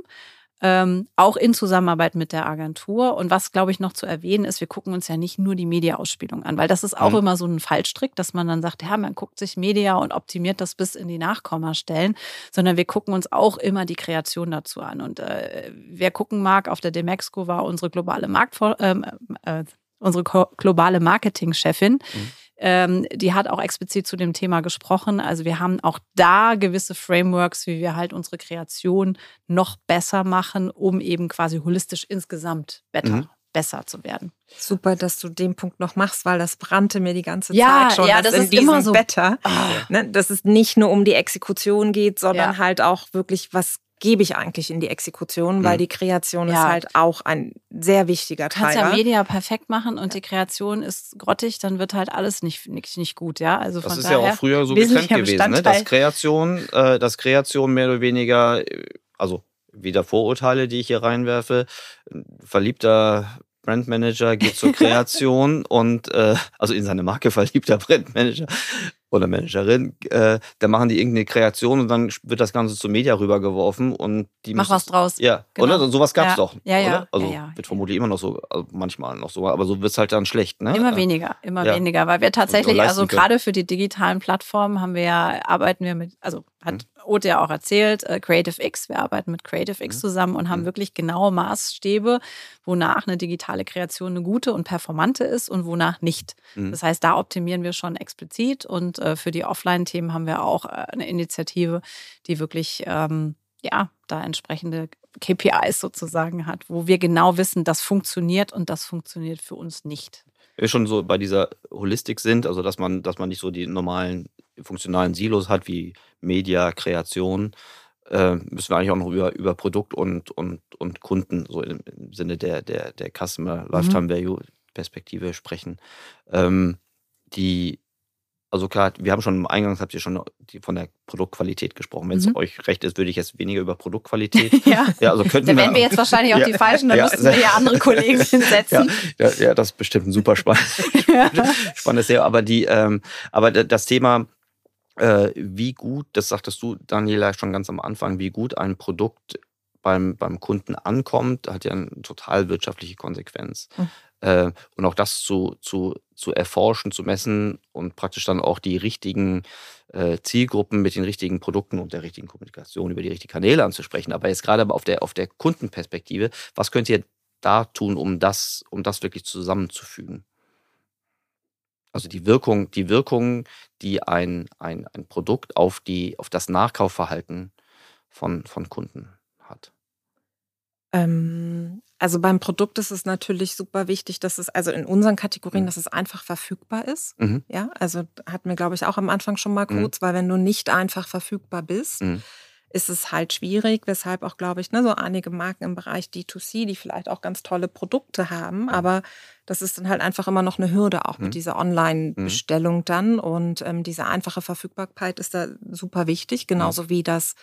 ähm, auch in Zusammenarbeit mit der Agentur. Und was, glaube ich, noch zu erwähnen ist, wir gucken uns ja nicht nur die Media-Ausspielung an, weil das ist auch mhm. immer so ein Fallstrick, dass man dann sagt, ja, man guckt sich Media und optimiert das bis in die Nachkommastellen, sondern wir gucken uns auch immer die Kreation dazu an. Und äh, wer gucken mag, auf der Demexco war unsere globale Markt ähm, äh, unsere globale Marketingchefin. Mhm ähm, die hat auch explizit zu dem Thema gesprochen. Also wir haben auch da gewisse Frameworks, wie wir halt unsere Kreation noch besser machen, um eben quasi holistisch insgesamt better, mhm. besser zu werden. Super, dass du den Punkt noch machst, weil das brannte mir die ganze ja, Zeit schon. Ja, das ist immer so. Better, oh. ne, dass es nicht nur um die Exekution geht, sondern ja. halt auch wirklich, was gebe ich eigentlich in die Exekution, weil mhm. die Kreation ja. ist halt auch ein sehr wichtiger Teil. Du kannst ja Media perfekt machen und die Kreation ist grottig, dann wird halt alles nicht, nicht, nicht gut, ja. Also das ist ja auch früher so getrennt gewesen, ne? dass Kreation, äh, dass Kreation mehr oder weniger, äh, also wieder Vorurteile, die ich hier reinwerfe, verliebter Brandmanager geht zur Kreation und äh, also in seine Marke verliebter Brandmanager oder Managerin, äh, da machen die irgendeine Kreation und dann wird das Ganze zu Media rübergeworfen und die Mach was draus. Ja, genau. oder? Sowas gab es ja. doch. Ja, ja. Oder? Also ja, wird vermutlich immer noch so, also manchmal noch so, aber so wird es halt dann schlecht. Ne? Immer weniger, immer weniger, weil wir tatsächlich, also gerade für die digitalen Plattformen haben wir ja, arbeiten wir mit, also hat hm. Ote ja auch erzählt, äh, Creative X, wir arbeiten mit Creative X hm. zusammen und haben hm. wirklich genaue Maßstäbe, wonach eine digitale Kreation eine gute und performante ist und wonach nicht. Hm. Das heißt, da optimieren wir schon explizit und äh, für die Offline-Themen haben wir auch äh, eine Initiative, die wirklich ähm, ja, da entsprechende KPIs sozusagen hat, wo wir genau wissen, das funktioniert und das funktioniert für uns nicht. Wir schon so bei dieser Holistik sind, also dass man, dass man nicht so die normalen funktionalen Silos hat wie Media, Kreation, äh, müssen wir eigentlich auch noch über, über Produkt und, und, und Kunden, so im, im Sinne der, der, der Customer Lifetime mhm. Value Perspektive sprechen. Ähm, die Also klar, wir haben schon Eingangs habt ihr schon von der Produktqualität gesprochen. Wenn es mhm. euch recht ist, würde ich jetzt weniger über Produktqualität. ja. ja, also könnten da wären wir jetzt wahrscheinlich auch ja, die falschen, dann ja, müssten wir ja andere Kollegen hinsetzen. Ja, ja, das ist bestimmt ein super spannend, spannendes Thema. Aber die, ähm, aber das Thema, wie gut, das sagtest du, Daniela, schon ganz am Anfang, wie gut ein Produkt beim, beim Kunden ankommt, hat ja eine total wirtschaftliche Konsequenz. Mhm. Äh, und auch das zu, zu, zu erforschen, zu messen und praktisch dann auch die richtigen äh, Zielgruppen mit den richtigen Produkten und der richtigen Kommunikation über die richtigen Kanäle anzusprechen. Aber jetzt gerade auf der, auf der Kundenperspektive, was könnt ihr da tun, um das, um das wirklich zusammenzufügen? Also die Wirkung, die Wirkung, die ein, ein, ein Produkt auf, die, auf das Nachkaufverhalten von, von Kunden hat. Ähm, also beim Produkt ist es natürlich super wichtig, dass es, also in unseren Kategorien, mhm. dass es einfach verfügbar ist. Mhm. Ja, also hatten wir, glaube ich, auch am Anfang schon mal mhm. kurz, mhm. weil wenn du nicht einfach verfügbar bist, mhm. Ist es halt schwierig, weshalb auch, glaube ich, ne, so einige Marken im Bereich D2C, die vielleicht auch ganz tolle Produkte haben, aber das ist dann halt einfach immer noch eine Hürde auch mit mhm. dieser Online-Bestellung dann und ähm, diese einfache Verfügbarkeit ist da super wichtig, genauso wie das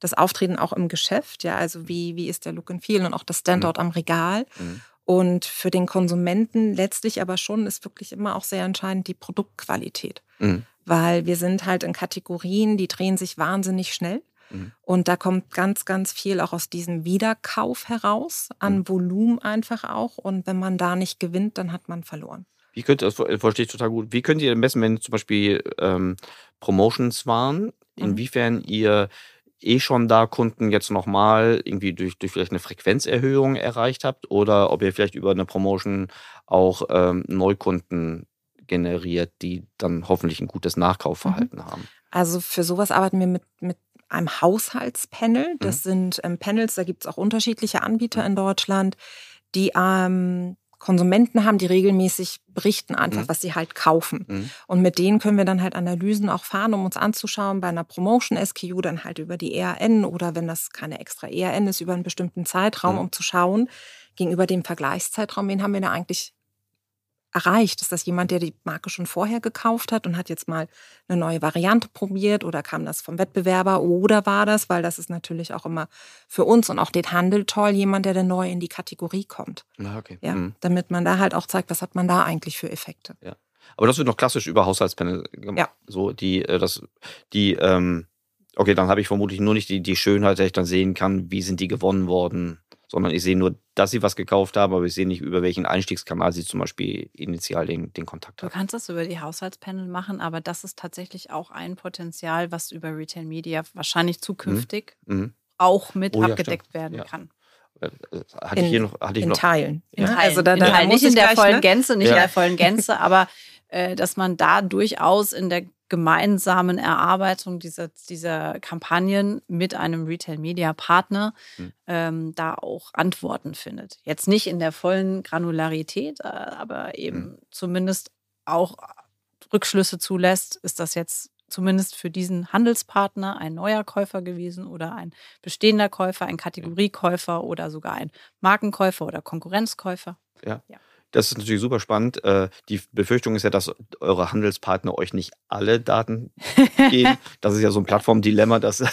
das Auftreten auch im Geschäft, ja, also wie, wie ist der Look and Feel und auch das Standout mhm. am Regal. Mhm. Und für den Konsumenten letztlich aber schon ist wirklich immer auch sehr entscheidend die Produktqualität. Mhm. Weil wir sind halt in Kategorien, die drehen sich wahnsinnig schnell. Mhm. Und da kommt ganz, ganz viel auch aus diesem Wiederkauf heraus, an mhm. Volumen einfach auch. Und wenn man da nicht gewinnt, dann hat man verloren. Wie könnt ihr, das verstehe ich total gut, wie könnt ihr messen, wenn zum Beispiel ähm, Promotions waren, mhm. inwiefern ihr eh schon da Kunden jetzt nochmal irgendwie durch, durch vielleicht eine Frequenzerhöhung erreicht habt oder ob ihr vielleicht über eine Promotion auch ähm, Neukunden generiert, die dann hoffentlich ein gutes Nachkaufverhalten mhm. haben. Also für sowas arbeiten wir mit, mit einem Haushaltspanel. Das mhm. sind ähm, Panels, da gibt es auch unterschiedliche Anbieter mhm. in Deutschland, die ähm, Konsumenten haben, die regelmäßig berichten einfach, mhm. was sie halt kaufen. Mhm. Und mit denen können wir dann halt Analysen auch fahren, um uns anzuschauen, bei einer Promotion SKU dann halt über die ERN oder wenn das keine extra ERN ist, über einen bestimmten Zeitraum, mhm. um zu schauen, gegenüber dem Vergleichszeitraum, wen haben wir da eigentlich erreicht? Ist das jemand, der die Marke schon vorher gekauft hat und hat jetzt mal eine neue Variante probiert oder kam das vom Wettbewerber oder war das, weil das ist natürlich auch immer für uns und auch den Handel toll, jemand, der dann neu in die Kategorie kommt. Ah, okay. Ja, mhm. Damit man da halt auch zeigt, was hat man da eigentlich für Effekte. Ja. Aber das wird noch klassisch über Haushaltspanel gemacht. Ja. So, die, äh, das, die, ähm, okay, dann habe ich vermutlich nur nicht die, die Schönheit, dass ich dann sehen kann, wie sind die gewonnen worden sondern ich sehe nur, dass sie was gekauft haben, aber ich sehe nicht, über welchen Einstiegskanal sie zum Beispiel initial den, den Kontakt haben. Du kannst das über die Haushaltspanel machen, aber das ist tatsächlich auch ein Potenzial, was über Retail Media wahrscheinlich zukünftig mhm. mhm. auch mit oh, ja, abgedeckt stimmt. werden ja. kann. Äh, äh, hatte in, ich hier noch, hatte ich in noch, Teilen. In Teilen. Also da, in Teilen. Nicht in der gleich, vollen ne? Gänze, nicht ja. in der vollen Gänze, aber äh, dass man da durchaus in der gemeinsamen Erarbeitung dieser, dieser Kampagnen mit einem Retail-Media-Partner mhm. ähm, da auch Antworten findet. Jetzt nicht in der vollen Granularität, äh, aber eben mhm. zumindest auch Rückschlüsse zulässt, ist das jetzt zumindest für diesen Handelspartner ein neuer Käufer gewesen oder ein bestehender Käufer, ein Kategoriekäufer oder sogar ein Markenkäufer oder Konkurrenzkäufer. Ja. ja. Das ist natürlich super spannend. Äh, die Befürchtung ist ja, dass eure Handelspartner euch nicht alle Daten geben. Das ist ja so ein Plattformdilemma, dass,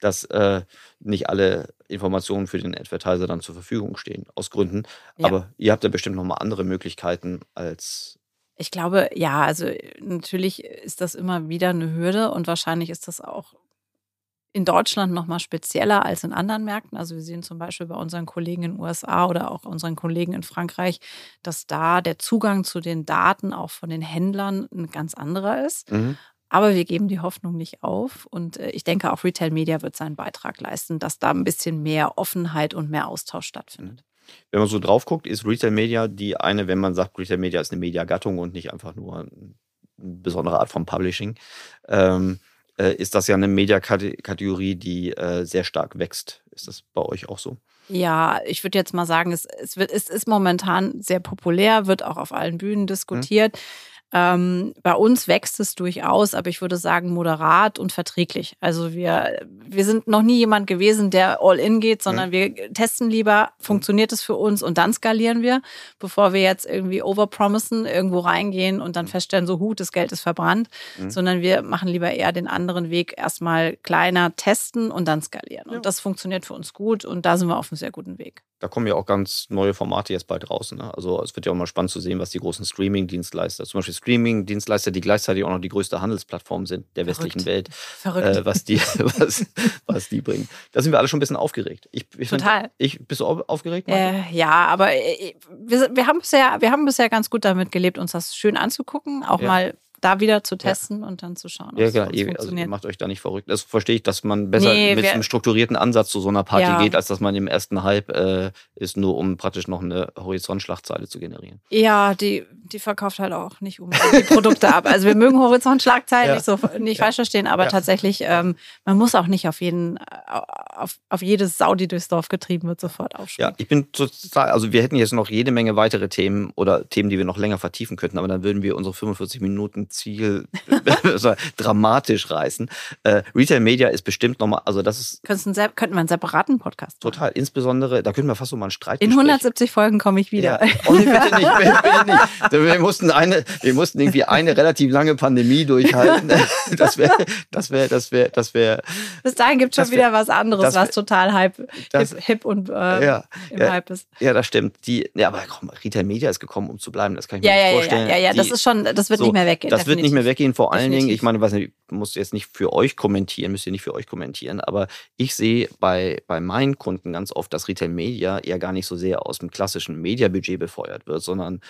dass äh, nicht alle Informationen für den Advertiser dann zur Verfügung stehen, aus Gründen. Ja. Aber ihr habt ja bestimmt nochmal andere Möglichkeiten als. Ich glaube, ja, also natürlich ist das immer wieder eine Hürde und wahrscheinlich ist das auch in Deutschland noch mal spezieller als in anderen Märkten. Also wir sehen zum Beispiel bei unseren Kollegen in den USA oder auch unseren Kollegen in Frankreich, dass da der Zugang zu den Daten auch von den Händlern ein ganz anderer ist. Mhm. Aber wir geben die Hoffnung nicht auf. Und äh, ich denke, auch Retail Media wird seinen Beitrag leisten, dass da ein bisschen mehr Offenheit und mehr Austausch stattfindet. Mhm. Wenn man so drauf guckt, ist Retail Media die eine, wenn man sagt, Retail Media ist eine Mediagattung und nicht einfach nur eine besondere Art von Publishing. Ähm, äh, ist das ja eine Mediakategorie, die äh, sehr stark wächst. Ist das bei euch auch so? Ja, ich würde jetzt mal sagen, es, es, wird, es ist momentan sehr populär, wird auch auf allen Bühnen diskutiert. Mhm. Ähm, bei uns wächst es durchaus, aber ich würde sagen moderat und verträglich. Also wir, wir sind noch nie jemand gewesen, der all in geht, sondern mhm. wir testen lieber, funktioniert es für uns und dann skalieren wir, bevor wir jetzt irgendwie overpromisen, irgendwo reingehen und dann feststellen, so Hut, das Geld ist verbrannt, mhm. sondern wir machen lieber eher den anderen Weg, erstmal kleiner testen und dann skalieren. Ja. Und das funktioniert für uns gut und da sind wir auf einem sehr guten Weg. Da kommen ja auch ganz neue Formate jetzt bald raus. Ne? Also es wird ja auch mal spannend zu sehen, was die großen Streaming-Dienstleister, zum Beispiel Streaming-Dienstleister, die gleichzeitig auch noch die größte Handelsplattform sind der Verrückt. westlichen Welt, äh, was, die, was, was die bringen. Da sind wir alle schon ein bisschen aufgeregt. Ich, ich Total. Find, ich, bist du aufgeregt? Äh, ja, aber äh, wir, wir, haben bisher, wir haben bisher ganz gut damit gelebt, uns das schön anzugucken, auch ja. mal da wieder zu testen ja. und dann zu schauen. Ja, genau. Ihr, also ihr macht euch da nicht verrückt. Das verstehe ich, dass man besser nee, mit einem strukturierten Ansatz zu so einer Party ja. geht, als dass man im ersten Hype äh, ist, nur um praktisch noch eine Horizontschlagzeile zu generieren. Ja, die, die verkauft halt auch nicht unbedingt die Produkte ab. Also wir mögen Horizontschlagzeilen, ja. nicht so nicht falsch verstehen, aber tatsächlich, ähm, man muss auch nicht auf jeden, auf, auf jedes Sau, die durchs Dorf getrieben wird, sofort aufspringen. Ja, ich bin total, also wir hätten jetzt noch jede Menge weitere Themen oder Themen, die wir noch länger vertiefen könnten, aber dann würden wir unsere 45 Minuten Ziel dramatisch reißen. Äh, Retail Media ist bestimmt nochmal, also das ist. Könnten, könnten wir einen separaten Podcast machen. Total, insbesondere, da könnten wir fast so mal einen Streit In 170 Folgen komme ich wieder. Ja. Oh, nee, bitte nicht, bitte nicht. Wir mussten, eine, wir mussten irgendwie eine relativ lange Pandemie durchhalten. Das wäre, das wäre, das wäre, das wäre. Bis dahin gibt es schon wieder was anderes, was total hype, das, hip, hip, und äh, ja, im ja, Hype ist. Ja, das stimmt. Die, ja, aber komm, Retail Media ist gekommen, um zu bleiben. Das kann ich mir ja, nicht ja, vorstellen. Ja, ja, ja, das ist schon, das wird so, nicht mehr weggehen. Das definitiv. wird nicht mehr weggehen. Vor allen definitiv. Dingen, ich meine, weiß nicht, muss jetzt nicht für euch kommentieren, müsst ihr nicht für euch kommentieren, aber ich sehe bei, bei meinen Kunden ganz oft, dass Retail Media eher gar nicht so sehr aus dem klassischen Mediabudget befeuert wird, sondern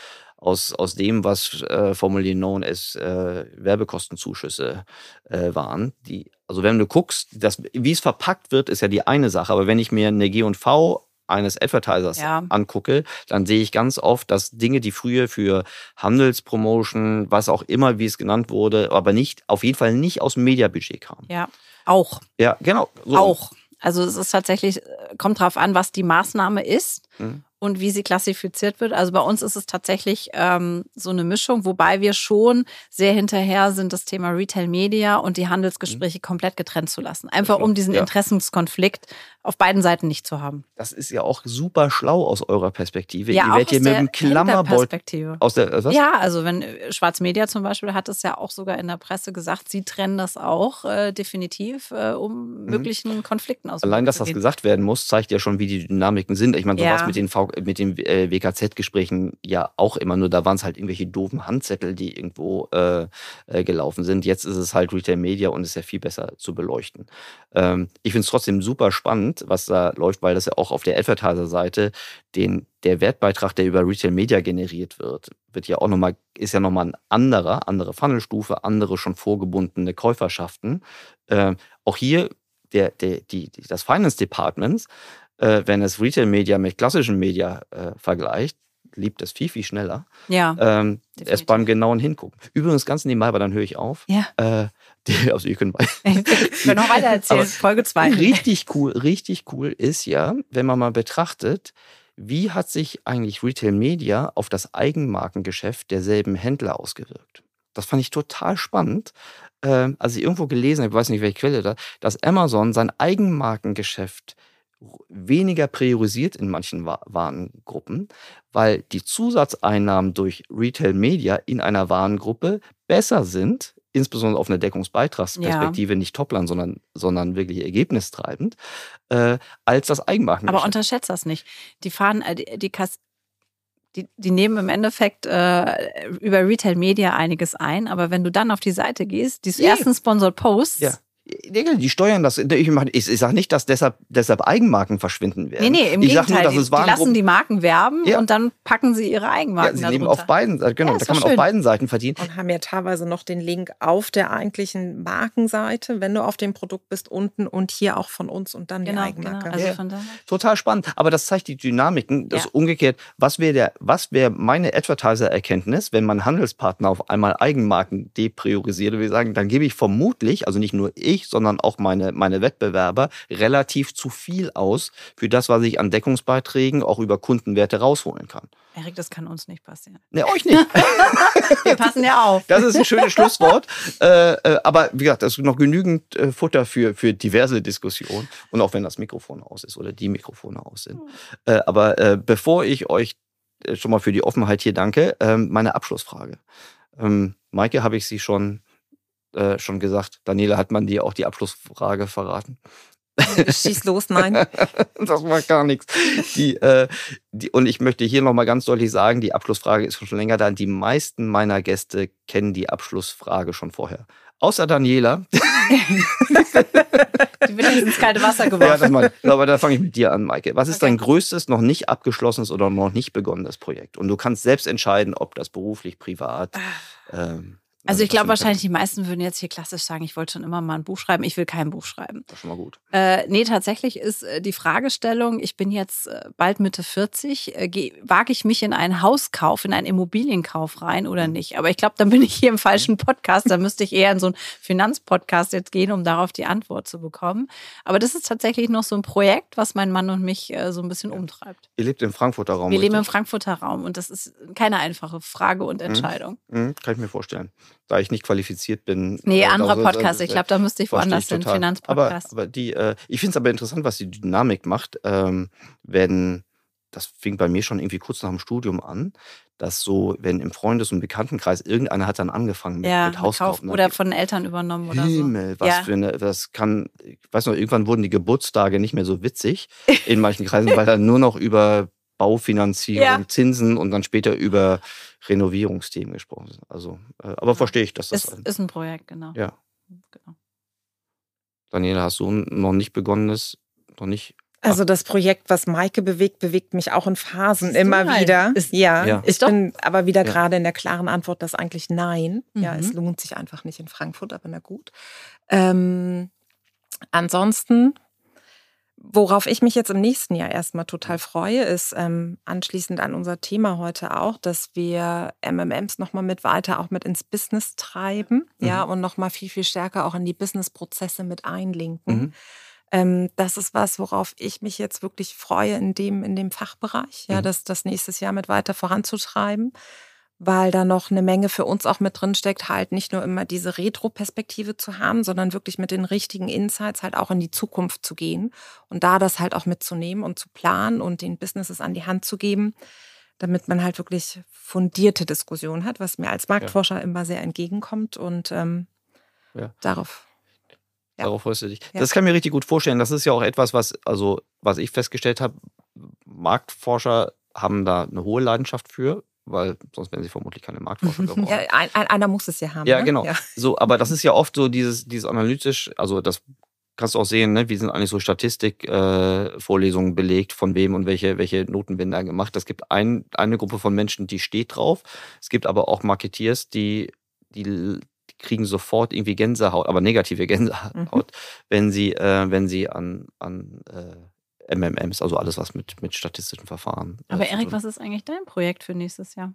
aus, aus dem, was äh, formerly known as äh, Werbekostenzuschüsse äh, waren. Die, also wenn du guckst, das, wie es verpackt wird, ist ja die eine Sache, aber wenn ich mir eine G&V eines Advertisers ja. angucke, dann sehe ich ganz oft, dass Dinge, die früher für Handelspromotion, was auch immer, wie es genannt wurde, aber nicht, auf jeden Fall nicht aus dem Mediabudget kamen. Ja, auch. Ja, genau. So. Auch. Also es ist tatsächlich, äh, kommt drauf an, was die Maßnahme ist. Mhm und wie sie klassifiziert wird. Also bei uns ist es tatsächlich ähm, so eine Mischung, wobei wir schon sehr hinterher sind, das Thema Retail Media und die Handelsgespräche mhm. komplett getrennt zu lassen. Einfach um diesen ja. Interessenskonflikt auf beiden Seiten nicht zu haben. Das ist ja auch super schlau aus eurer Perspektive. Ja, Ihr werdet hier mit einem Klammerbeutel aus der was? Ja, also wenn äh, Schwarz Media zum Beispiel hat es ja auch sogar in der Presse gesagt, sie trennen das auch äh, definitiv, äh, um mhm. möglichen Konflikten aus. Allein, dass das gesagt werden muss, zeigt ja schon, wie die Dynamiken sind. Ich meine, sowas ja. mit den, mit den äh, WKZ-Gesprächen ja auch immer nur, da waren es halt irgendwelche doofen Handzettel, die irgendwo äh, gelaufen sind. Jetzt ist es halt Retail Media und ist ja viel besser zu beleuchten. Ähm, ich finde es trotzdem super spannend was da läuft, weil das ja auch auf der Advertiser-Seite den, der Wertbeitrag, der über Retail Media generiert wird, wird ja auch nochmal, ist ja nochmal ein anderer, andere Funnelstufe, andere schon vorgebundene Käuferschaften. Äh, auch hier der, der, die, das Finance Department, äh, wenn es Retail Media mit klassischen Media äh, vergleicht, liebt es viel, viel schneller. Ja. Ähm, erst beim genauen Hingucken. Übrigens ganz nebenbei, aber dann höre ich auf. Ja. Äh, die, also ihr könnt weiter. Wir noch weiter erzählen, Folge 2. Richtig cool, richtig cool ist ja, wenn man mal betrachtet, wie hat sich eigentlich Retail Media auf das Eigenmarkengeschäft derselben Händler ausgewirkt? Das fand ich total spannend. Ähm, also ich irgendwo gelesen, ich weiß nicht, welche Quelle da, dass Amazon sein Eigenmarkengeschäft weniger priorisiert in manchen Warengruppen, weil die Zusatzeinnahmen durch Retail Media in einer Warengruppe besser sind, insbesondere auf einer Deckungsbeitragsperspektive, ja. nicht Topline, sondern, sondern wirklich ergebnistreibend, äh, als das Eigenmarkengeschäft. Aber unterschätzt das nicht. Die fahren, äh, die, die, Kass, die, die nehmen im Endeffekt äh, über Retail Media einiges ein, aber wenn du dann auf die Seite gehst, die ersten Sponsored Posts, ja. Die steuern das. Ich, ich, ich sage nicht, dass deshalb, deshalb Eigenmarken verschwinden werden. Nee, nee, im ich Gegenteil. Nur, dass es die, die lassen die Marken werben ja. und dann packen sie ihre Eigenmarken ja, sie nehmen auf beiden genau, ja, da kann man schön. auf beiden Seiten verdienen. Und haben ja teilweise noch den Link auf der eigentlichen Markenseite, wenn du auf dem Produkt bist, unten und hier auch von uns und dann genau, die Eigenmarke. Genau. Also ja. von Total spannend. Aber das zeigt die Dynamiken. Das ist umgekehrt. Was wäre wär meine Advertiser-Erkenntnis, wenn mein Handelspartner auf einmal Eigenmarken depriorisiert? Wir sagen, dann gebe ich vermutlich, also nicht nur ich, ich, sondern auch meine, meine Wettbewerber relativ zu viel aus für das, was ich an Deckungsbeiträgen auch über Kundenwerte rausholen kann. Erik, das kann uns nicht passieren. Ne, euch nicht. Wir passen ja auf. Das ist ein schönes Schlusswort. Äh, äh, aber wie gesagt, das ist noch genügend äh, Futter für, für diverse Diskussionen. Und auch wenn das Mikrofon aus ist oder die Mikrofone aus sind. Äh, aber äh, bevor ich euch äh, schon mal für die Offenheit hier danke, ähm, meine Abschlussfrage. Ähm, Maike, habe ich sie schon, äh, schon gesagt. Daniela, hat man dir auch die Abschlussfrage verraten? Schieß los, nein. das macht gar nichts. Die, äh, die, und ich möchte hier nochmal ganz deutlich sagen, die Abschlussfrage ist schon länger da. Die meisten meiner Gäste kennen die Abschlussfrage schon vorher. Außer Daniela. die wird ins kalte Wasser geworfen. Ja, das. Aber da fange ich mit dir an, Maike. Was ist okay. dein größtes, noch nicht abgeschlossenes oder noch nicht begonnenes Projekt? Und du kannst selbst entscheiden, ob das beruflich, privat. Ähm, also ich glaube wahrscheinlich, die meisten würden jetzt hier klassisch sagen, ich wollte schon immer mal ein Buch schreiben, ich will kein Buch schreiben. Das ist schon mal gut. Äh, nee, tatsächlich ist äh, die Fragestellung, ich bin jetzt äh, bald Mitte 40, äh, wage ich mich in einen Hauskauf, in einen Immobilienkauf rein oder mhm. nicht? Aber ich glaube, dann bin ich hier im falschen Podcast, da müsste ich eher in so einen Finanzpodcast jetzt gehen, um darauf die Antwort zu bekommen. Aber das ist tatsächlich noch so ein Projekt, was mein Mann und mich äh, so ein bisschen umtreibt. Ihr lebt im Frankfurter Raum. Wir richtig? leben im Frankfurter Raum und das ist keine einfache Frage und mhm. Entscheidung. Mhm. Mhm. Kann ich mir vorstellen da ich nicht qualifiziert bin. Nee, äh, anderer Podcast. Ich glaube, da müsste ich woanders hin, Finanzpodcast. Aber, aber die, äh, ich finde es aber interessant, was die Dynamik macht, ähm, wenn, das fing bei mir schon irgendwie kurz nach dem Studium an, dass so, wenn im Freundes- und Bekanntenkreis irgendeiner hat dann angefangen mit, ja, mit Hauskauf. Oder von Eltern übernommen oder Himmel, so. was ja. für eine, das kann, ich weiß noch, irgendwann wurden die Geburtstage nicht mehr so witzig in manchen Kreisen, weil dann nur noch über Baufinanzierung, ja. Zinsen und dann später über Renovierungsthemen gesprochen sind. Also, äh, aber verstehe ich, dass das ist, ein, ist ein Projekt, genau. Ja. Genau. Daniela, hast du noch nicht begonnenes, noch nicht also das Projekt, was Maike bewegt, bewegt mich auch in Phasen immer nein. wieder. Ist, ja, ja, ich bin aber wieder ja. gerade in der klaren Antwort, dass eigentlich nein. Mhm. Ja, es lohnt sich einfach nicht in Frankfurt, aber na gut. Ähm, ansonsten Worauf ich mich jetzt im nächsten Jahr erstmal total freue, ist ähm, anschließend an unser Thema heute auch, dass wir MMMs nochmal mit weiter auch mit ins Business treiben, mhm. ja, und nochmal viel, viel stärker auch in die Businessprozesse mit einlinken. Mhm. Ähm, das ist was, worauf ich mich jetzt wirklich freue in dem, in dem Fachbereich, ja, mhm. das, das nächstes Jahr mit weiter voranzutreiben weil da noch eine Menge für uns auch mit drin steckt, halt nicht nur immer diese Retro-Perspektive zu haben, sondern wirklich mit den richtigen Insights halt auch in die Zukunft zu gehen und da das halt auch mitzunehmen und zu planen und den Businesses an die Hand zu geben, damit man halt wirklich fundierte Diskussionen hat, was mir als Marktforscher ja. immer sehr entgegenkommt und ähm, ja. darauf. Ja. Darauf freust du dich. Das kann ich mir richtig gut vorstellen. Das ist ja auch etwas, was, also, was ich festgestellt habe, Marktforscher haben da eine hohe Leidenschaft für, weil sonst wären sie vermutlich keine Marktforscher geworden. Ja, ein, einer muss es ja haben. Ja, ne? genau. Ja. So, aber das ist ja oft so dieses, dieses analytisch, also das kannst du auch sehen, ne? wie sind eigentlich so Statistikvorlesungen äh, belegt, von wem und welche, welche Noten werden da gemacht. Es gibt ein, eine Gruppe von Menschen, die steht drauf. Es gibt aber auch Marketeers, die, die, die kriegen sofort irgendwie Gänsehaut, aber negative Gänsehaut, mhm. wenn sie, äh, wenn sie an, an äh, MMMs, also alles, was mit, mit statistischen Verfahren. Äh, Aber Erik, was ist eigentlich dein Projekt für nächstes Jahr?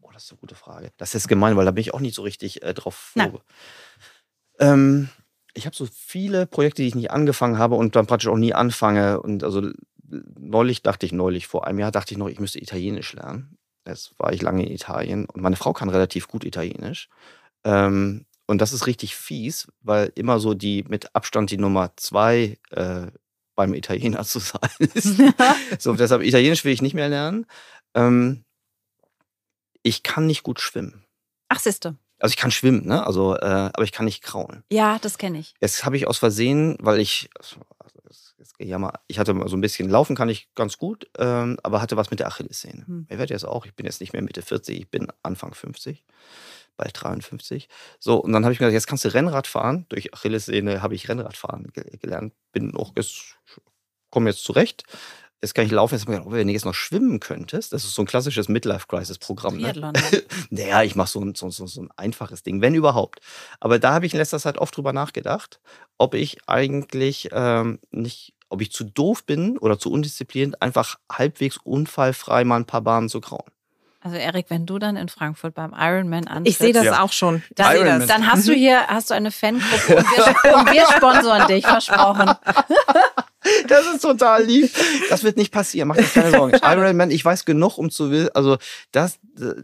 Oh, das ist eine gute Frage. Das ist gemein, weil da bin ich auch nicht so richtig äh, drauf. Ähm, ich habe so viele Projekte, die ich nicht angefangen habe und dann praktisch auch nie anfange. Und also neulich dachte ich, neulich, vor einem Jahr dachte ich noch, ich müsste Italienisch lernen. Jetzt war ich lange in Italien und meine Frau kann relativ gut Italienisch. Ähm, und das ist richtig fies, weil immer so die mit Abstand die Nummer zwei äh, beim Italiener zu sein ist. so, deshalb Italienisch will ich nicht mehr lernen. Ähm, ich kann nicht gut schwimmen. Ach, siehste. Also ich kann schwimmen, ne? Also, äh, aber ich kann nicht kraulen. Ja, das kenne ich. Jetzt habe ich aus Versehen, weil ich, also, ja mal, ich hatte so ein bisschen laufen kann ich ganz gut, ähm, aber hatte was mit der Achillessehne. Hm. Ich werde jetzt auch, ich bin jetzt nicht mehr Mitte 40, ich bin Anfang 50 bald 53. So, und dann habe ich mir gesagt, jetzt kannst du Rennrad fahren. Durch Achillessehne habe ich Rennradfahren gelernt. Bin auch, komme jetzt zurecht. Jetzt kann ich laufen. Jetzt habe ich gedacht, oh, wenn du jetzt noch schwimmen könntest, das ist so ein klassisches Midlife-Crisis-Programm. Ne? ne? naja, ich mache so ein, so, so, so ein einfaches Ding, wenn überhaupt. Aber da habe ich in letzter Zeit oft drüber nachgedacht, ob ich eigentlich ähm, nicht, ob ich zu doof bin oder zu undiszipliniert, einfach halbwegs unfallfrei mal ein paar Bahnen zu grauen. Also Erik, wenn du dann in Frankfurt beim Ironman antrittst, Ich sehe das Ja. auch schon. Dann, dann hast du hier hast du eine Fangruppe und wir, und wir sponsoren dich, versprochen. Das ist total lieb. Das wird nicht passieren, mach dir keine Sorgen. Ironman, ich weiß genug, um zu wissen, also das,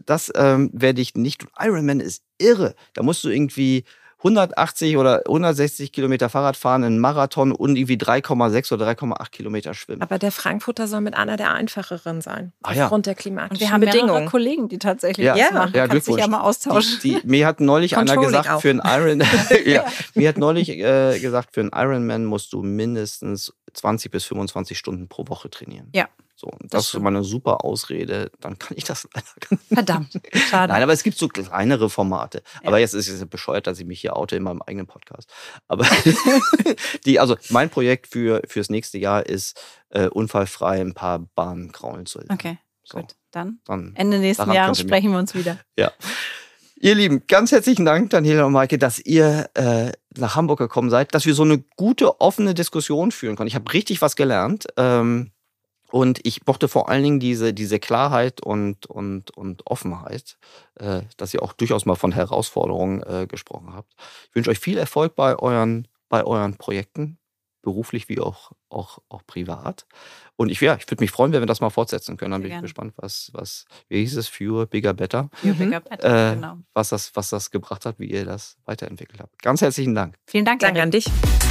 das ähm, werde ich nicht tun. Ironman ist irre. Da musst du irgendwie 180 oder 160 Kilometer Fahrrad fahren, einen Marathon und irgendwie 3,6 oder 3,8 Kilometer schwimmen. Aber der Frankfurter soll mit einer der einfacheren sein. Ah, ja. Aufgrund der Und klimatischen wir haben mehrere Bedingungen. Kollegen, die tatsächlich Ja. das Ja. machen. Ja, Kannst dich ja Glückwunsch. mal austauschen. Die, die, mir hat neulich einer gesagt, auch. für einen Iron, ja, mir hat neulich äh, gesagt, für einen Ironman musst du mindestens 20 bis 25 Stunden pro Woche trainieren. Ja. So, und das, Das ist stimmt. mal eine super Ausrede. Dann kann ich das leider gar nicht. Verdammt. Schade. Nein, aber es gibt so kleinere Formate. Ja. Aber jetzt ist es bescheuert, dass ich mich hier oute in meinem eigenen Podcast. Aber die, also mein Projekt für fürs nächste Jahr ist äh, unfallfrei ein paar Bahnen kraulen zu lassen. okay, So, gut. Dann dann Ende nächsten Jahres sprechen wir uns wieder. Ja. Ihr Lieben, ganz herzlichen Dank, Daniela und Maike, dass ihr äh, nach Hamburg gekommen seid, dass wir so eine gute, offene Diskussion führen konnten. Ich habe richtig was gelernt. Ähm, und ich mochte vor allen Dingen diese, diese Klarheit und, und, und Offenheit, äh, dass ihr auch durchaus mal von Herausforderungen äh, gesprochen habt. Ich wünsche euch viel Erfolg bei euren, bei euren Projekten, beruflich wie auch, auch, auch privat. Und ich, ja, ich würde mich freuen, wenn wir das mal fortsetzen können. Dann Sehr bin ich gerne. gespannt, was, was, wie hieß es, Fewer, Bigger, Better Mhm. bigger better, Äh, genau. was das, was das gebracht hat, wie ihr das weiterentwickelt habt. Ganz herzlichen Dank. Vielen Dank, Danke Erik. an dich.